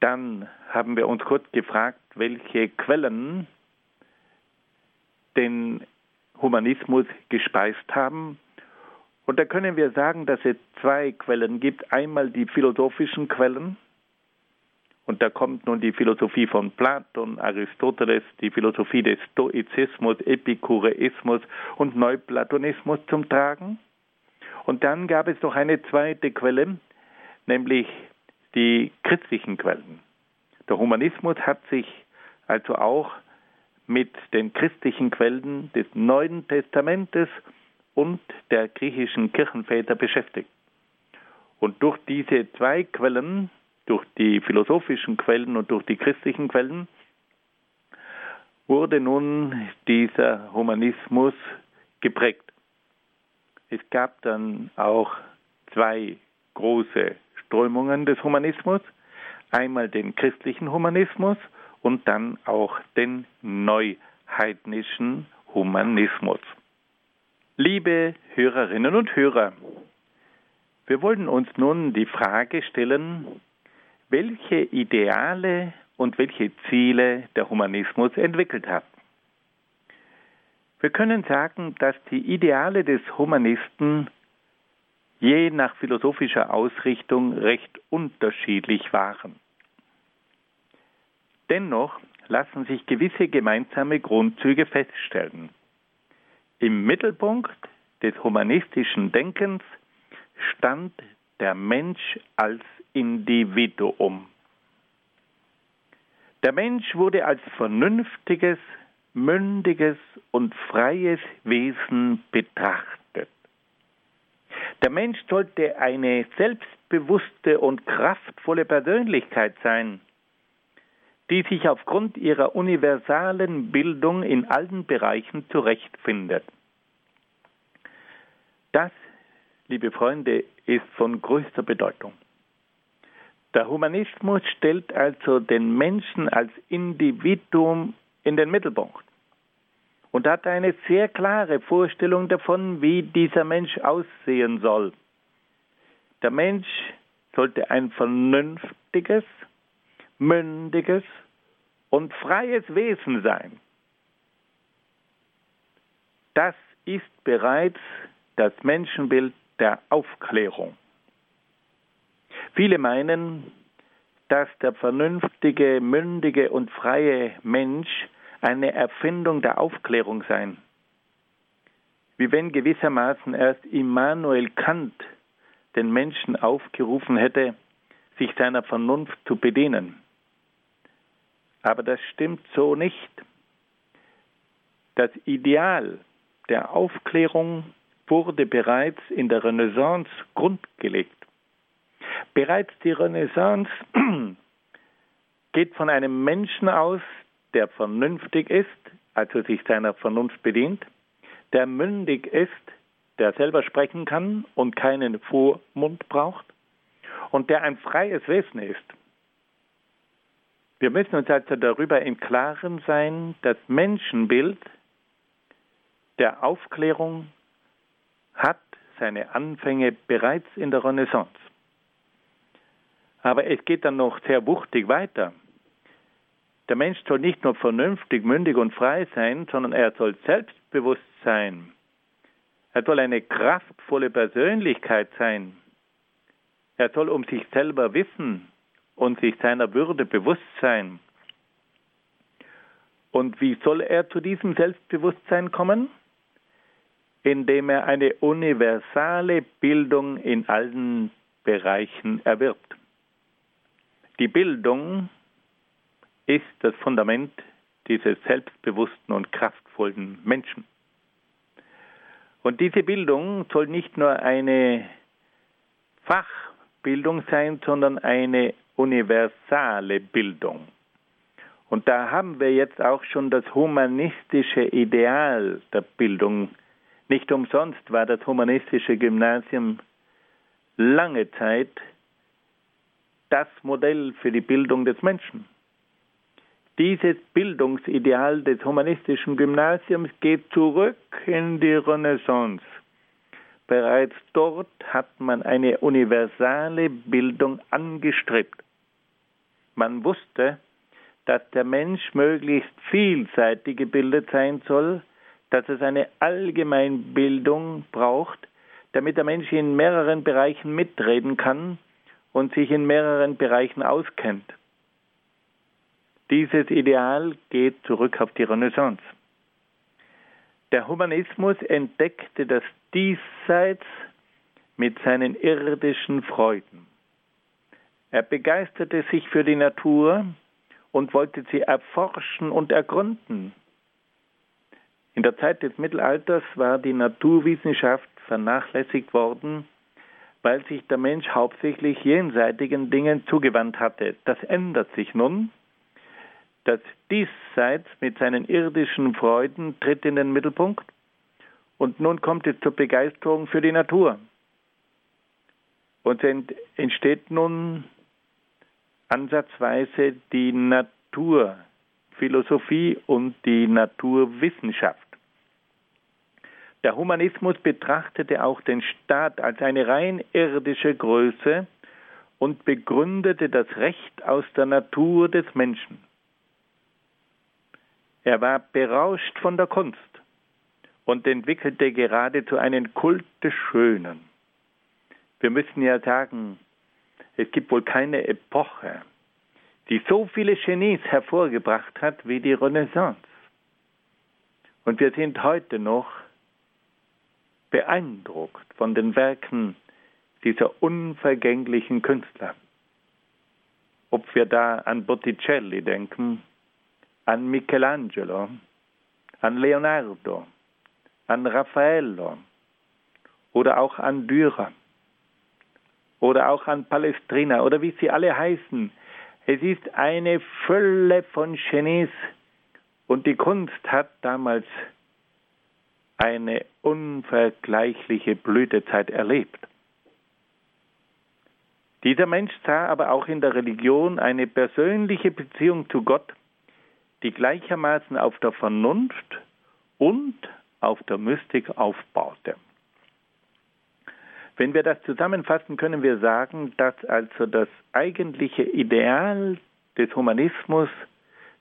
Dann haben wir uns kurz gefragt, welche Quellen den Humanismus gespeist haben. Und da können wir sagen, dass es zwei Quellen gibt. Einmal die philosophischen Quellen, und da kommt nun die Philosophie von Platon, Aristoteles, die Philosophie des Stoizismus, Epikureismus und Neuplatonismus zum Tragen. Und dann gab es noch eine zweite Quelle, nämlich die christlichen Quellen. Der Humanismus hat sich also auch mit den christlichen Quellen des Neuen Testamentes und der griechischen Kirchenväter beschäftigt. Und durch diese zwei Quellen durch die philosophischen Quellen und durch die christlichen Quellen, wurde nun dieser Humanismus geprägt. Es gab dann auch zwei große Strömungen des Humanismus, einmal den christlichen Humanismus und dann auch den neuheidnischen Humanismus. Liebe Hörerinnen und Hörer, wir wollen uns nun die Frage stellen, welche Ideale und welche Ziele der Humanismus entwickelt hat. Wir können sagen, dass die Ideale des Humanisten je nach philosophischer Ausrichtung recht unterschiedlich waren. Dennoch lassen sich gewisse gemeinsame Grundzüge feststellen. Im Mittelpunkt des humanistischen Denkens stand der Mensch als Individuum. Der Mensch wurde als vernünftiges, mündiges und freies Wesen betrachtet. Der Mensch sollte eine selbstbewusste und kraftvolle Persönlichkeit sein, die sich aufgrund ihrer universalen Bildung in allen Bereichen zurechtfindet. Das, liebe Freunde, ist von größter Bedeutung. Der Humanismus stellt also den Menschen als Individuum in den Mittelpunkt und hat eine sehr klare Vorstellung davon, wie dieser Mensch aussehen soll. Der Mensch sollte ein vernünftiges, mündiges und freies Wesen sein. Das ist bereits das Menschenbild der Aufklärung. Viele meinen, dass der vernünftige, mündige und freie Mensch eine Erfindung der Aufklärung sei. Wie wenn gewissermaßen erst Immanuel Kant den Menschen aufgerufen hätte, sich seiner Vernunft zu bedienen. Aber das stimmt so nicht. Das Ideal der Aufklärung wurde bereits in der Renaissance grundgelegt. Bereits die Renaissance geht von einem Menschen aus, der vernünftig ist, also sich seiner Vernunft bedient, der mündig ist, der selber sprechen kann und keinen Vormund braucht und der ein freies Wesen ist. Wir müssen uns also darüber im Klaren sein, das Menschenbild der Aufklärung hat seine Anfänge bereits in der Renaissance. Aber es geht dann noch sehr wuchtig weiter. Der Mensch soll nicht nur vernünftig, mündig und frei sein, sondern er soll selbstbewusst sein. Er soll eine kraftvolle Persönlichkeit sein. Er soll um sich selber wissen und sich seiner Würde bewusst sein. Und wie soll er zu diesem Selbstbewusstsein kommen? Indem er eine universale Bildung in allen Bereichen erwirbt. Die Bildung ist das Fundament dieses selbstbewussten und kraftvollen Menschen. Und diese Bildung soll nicht nur eine Fachbildung sein, sondern eine universale Bildung. Und da haben wir jetzt auch schon das humanistische Ideal der Bildung. Nicht umsonst war das humanistische Gymnasium lange Zeit das Modell für die Bildung des Menschen. Dieses Bildungsideal des humanistischen Gymnasiums geht zurück in die Renaissance. Bereits dort hat man eine universale Bildung angestrebt. Man wusste, dass der Mensch möglichst vielseitig gebildet sein soll, dass es eine Allgemeinbildung braucht, damit der Mensch in mehreren Bereichen mitreden kann und sich in mehreren Bereichen auskennt. Dieses Ideal geht zurück auf die Renaissance. Der Humanismus entdeckte das Diesseits mit seinen irdischen Freuden. Er begeisterte sich für die Natur und wollte sie erforschen und ergründen. In der Zeit des Mittelalters war die Naturwissenschaft vernachlässigt worden weil sich der Mensch hauptsächlich jenseitigen Dingen zugewandt hatte. Das ändert sich nun. Das Diesseits mit seinen irdischen Freuden tritt in den Mittelpunkt und nun kommt es zur Begeisterung für die Natur. Und entsteht nun ansatzweise die Naturphilosophie und die Naturwissenschaft. Der Humanismus betrachtete auch den Staat als eine rein irdische Größe und begründete das Recht aus der Natur des Menschen. Er war berauscht von der Kunst und entwickelte geradezu einen Kult des Schönen. Wir müssen ja sagen, es gibt wohl keine Epoche, die so viele Genies hervorgebracht hat wie die Renaissance. Und wir sind heute noch beeindruckt von den Werken dieser unvergänglichen Künstler. Ob wir da an Botticelli denken, an Michelangelo, an Leonardo, an Raffaello oder auch an Dürer oder auch an Palestrina oder wie sie alle heißen. Es ist eine Fülle von Genies und die Kunst hat damals eine unvergleichliche Blütezeit erlebt. Dieser Mensch sah aber auch in der Religion eine persönliche Beziehung zu Gott, die gleichermaßen auf der Vernunft und auf der Mystik aufbaute. Wenn wir das zusammenfassen, können wir sagen, dass also das eigentliche Ideal des Humanismus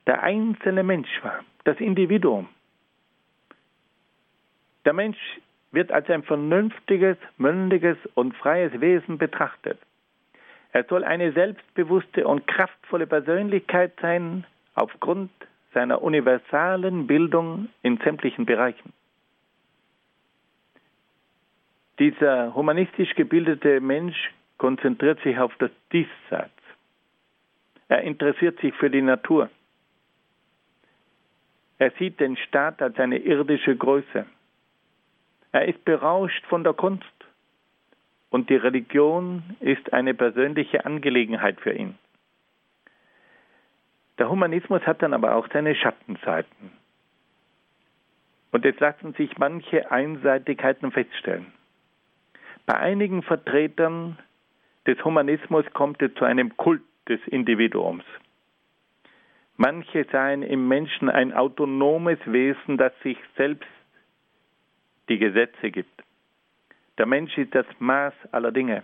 der einzelne Mensch war, das Individuum. Der Mensch wird als ein vernünftiges, mündiges und freies Wesen betrachtet. Er soll eine selbstbewusste und kraftvolle Persönlichkeit sein, aufgrund seiner universalen Bildung in sämtlichen Bereichen. Dieser humanistisch gebildete Mensch konzentriert sich auf das Diesseits. Er interessiert sich für die Natur. Er sieht den Staat als eine irdische Größe. Er ist berauscht von der Kunst. Und die Religion ist eine persönliche Angelegenheit für ihn. Der Humanismus hat dann aber auch seine Schattenseiten. Und jetzt lassen sich manche Einseitigkeiten feststellen. Bei einigen Vertretern des Humanismus kommt es zu einem Kult des Individuums. Manche seien im Menschen ein autonomes Wesen, das sich selbst die Gesetze gibt. Der Mensch ist das Maß aller Dinge.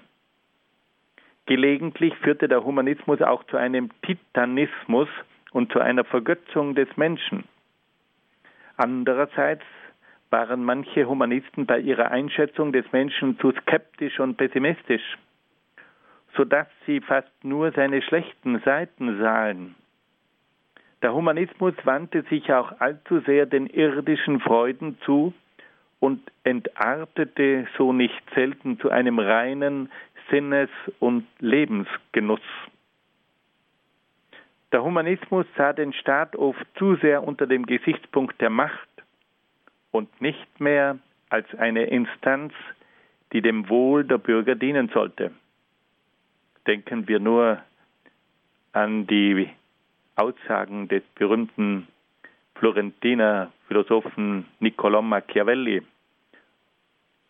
Gelegentlich führte der Humanismus auch zu einem Titanismus und zu einer Vergötzung des Menschen. Andererseits waren manche Humanisten bei ihrer Einschätzung des Menschen zu skeptisch und pessimistisch, sodass sie fast nur seine schlechten Seiten sahen. Der Humanismus wandte sich auch allzu sehr den irdischen Freuden zu und entartete so nicht selten zu einem reinen Sinnes- und Lebensgenuss. Der Humanismus sah den Staat oft zu sehr unter dem Gesichtspunkt der Macht und nicht mehr als eine Instanz, die dem Wohl der Bürger dienen sollte. Denken wir nur an die Aussagen des berühmten Florentiner Philosophen Niccolò Machiavelli,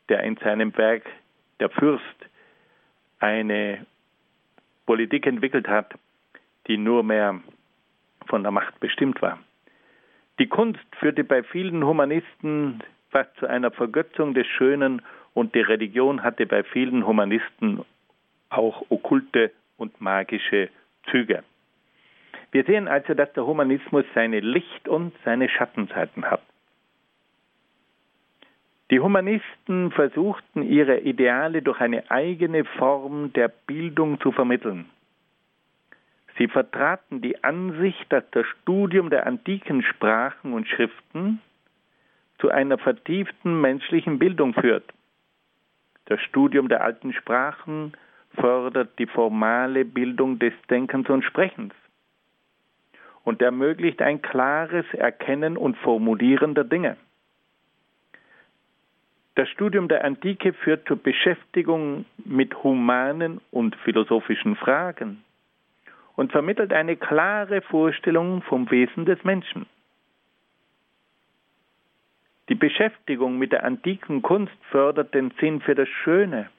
der in seinem Werk Der Fürst eine Politik entwickelt hat, die nur mehr von der Macht bestimmt war. Die Kunst führte bei vielen Humanisten fast zu einer Vergötzung des Schönen und die Religion hatte bei vielen Humanisten auch okkulte und magische Züge. Wir sehen also, dass der Humanismus seine Licht- und seine Schattenseiten hat. Die Humanisten versuchten ihre Ideale durch eine eigene Form der Bildung zu vermitteln. Sie vertraten die Ansicht, dass das Studium der antiken Sprachen und Schriften zu einer vertieften menschlichen Bildung führt. Das Studium der alten Sprachen fördert die formale Bildung des Denkens und Sprechens und ermöglicht ein klares Erkennen und Formulieren der Dinge. Das Studium der Antike führt zur Beschäftigung mit humanen und philosophischen Fragen und vermittelt eine klare Vorstellung vom Wesen des Menschen. Die Beschäftigung mit der antiken Kunst fördert den Sinn für das Schöne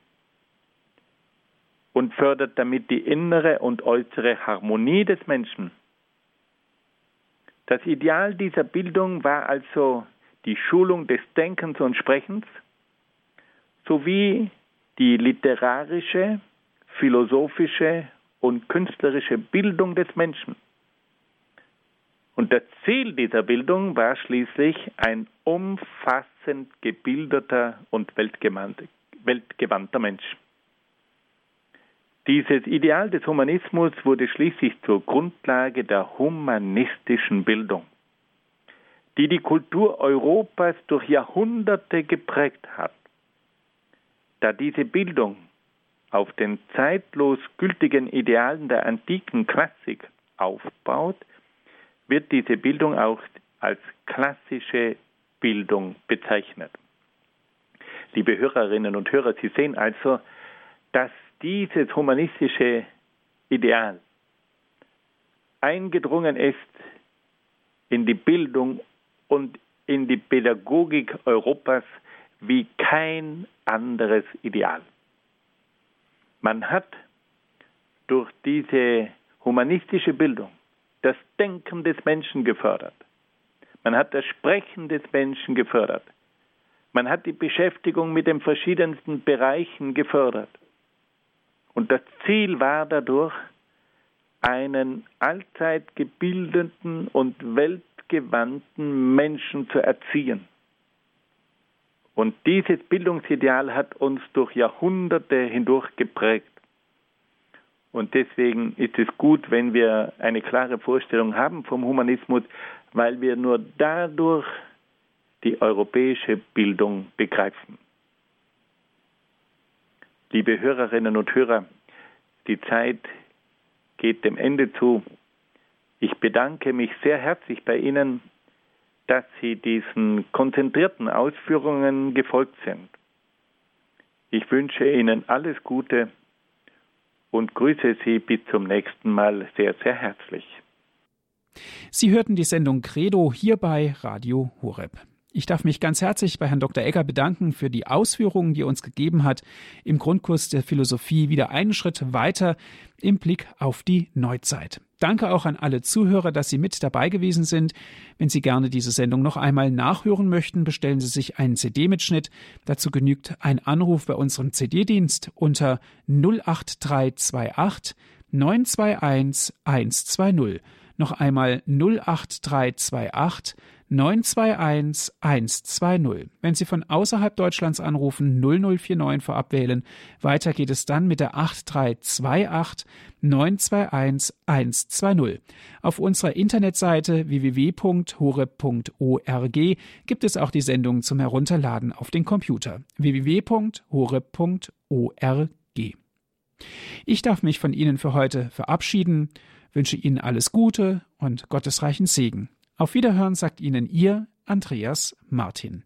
und fördert damit die innere und äußere Harmonie des Menschen. Das Ideal dieser Bildung war also die Schulung des Denkens und Sprechens sowie die literarische, philosophische und künstlerische Bildung des Menschen. Und das Ziel dieser Bildung war schließlich ein umfassend gebildeter und weltgewandter Mensch. Dieses Ideal des Humanismus wurde schließlich zur Grundlage der humanistischen Bildung, die die Kultur Europas durch Jahrhunderte geprägt hat. Da diese Bildung auf den zeitlos gültigen Idealen der antiken Klassik aufbaut, wird diese Bildung auch als klassische Bildung bezeichnet. Liebe Hörerinnen und Hörer, Sie sehen also, dass dieses humanistische Ideal eingedrungen ist in die Bildung und in die Pädagogik Europas wie kein anderes Ideal. Man hat durch diese humanistische Bildung das Denken des Menschen gefördert. Man hat das Sprechen des Menschen gefördert. Man hat die Beschäftigung mit den verschiedensten Bereichen gefördert. Und das Ziel war dadurch, einen allzeit gebildeten und weltgewandten Menschen zu erziehen. Und dieses Bildungsideal hat uns durch Jahrhunderte hindurch geprägt. Und deswegen ist es gut, wenn wir eine klare Vorstellung haben vom Humanismus, weil wir nur dadurch die europäische Bildung begreifen. Liebe Hörerinnen und Hörer, die Zeit geht dem Ende zu. Ich bedanke mich sehr herzlich bei Ihnen, dass Sie diesen konzentrierten Ausführungen gefolgt sind. Ich wünsche Ihnen alles Gute und grüße Sie bis zum nächsten Mal sehr, sehr herzlich. Sie hörten die Sendung Credo hier bei Radio Horeb. Ich darf mich ganz herzlich bei Herrn Dr. Egger bedanken für die Ausführungen, die er uns gegeben hat im Grundkurs der Philosophie wieder einen Schritt weiter im Blick auf die Neuzeit. Danke auch an alle Zuhörer, dass Sie mit dabei gewesen sind. Wenn Sie gerne diese Sendung noch einmal nachhören möchten, bestellen Sie sich einen CD-Mitschnitt. Dazu genügt ein Anruf bei unserem CD-Dienst unter 08328 921 120. Noch einmal 08328 921 120. Wenn Sie von außerhalb Deutschlands anrufen, 0049 vorab wählen. Weiter geht es dann mit der 8328 921 120. Auf unserer Internetseite www.hore.org gibt es auch die Sendung zum Herunterladen auf den Computer. www.hore.org. Ich darf mich von Ihnen für heute verabschieden, wünsche Ihnen alles Gute und gottesreichen Segen. Auf Wiederhören sagt Ihnen Ihr Andreas Martin.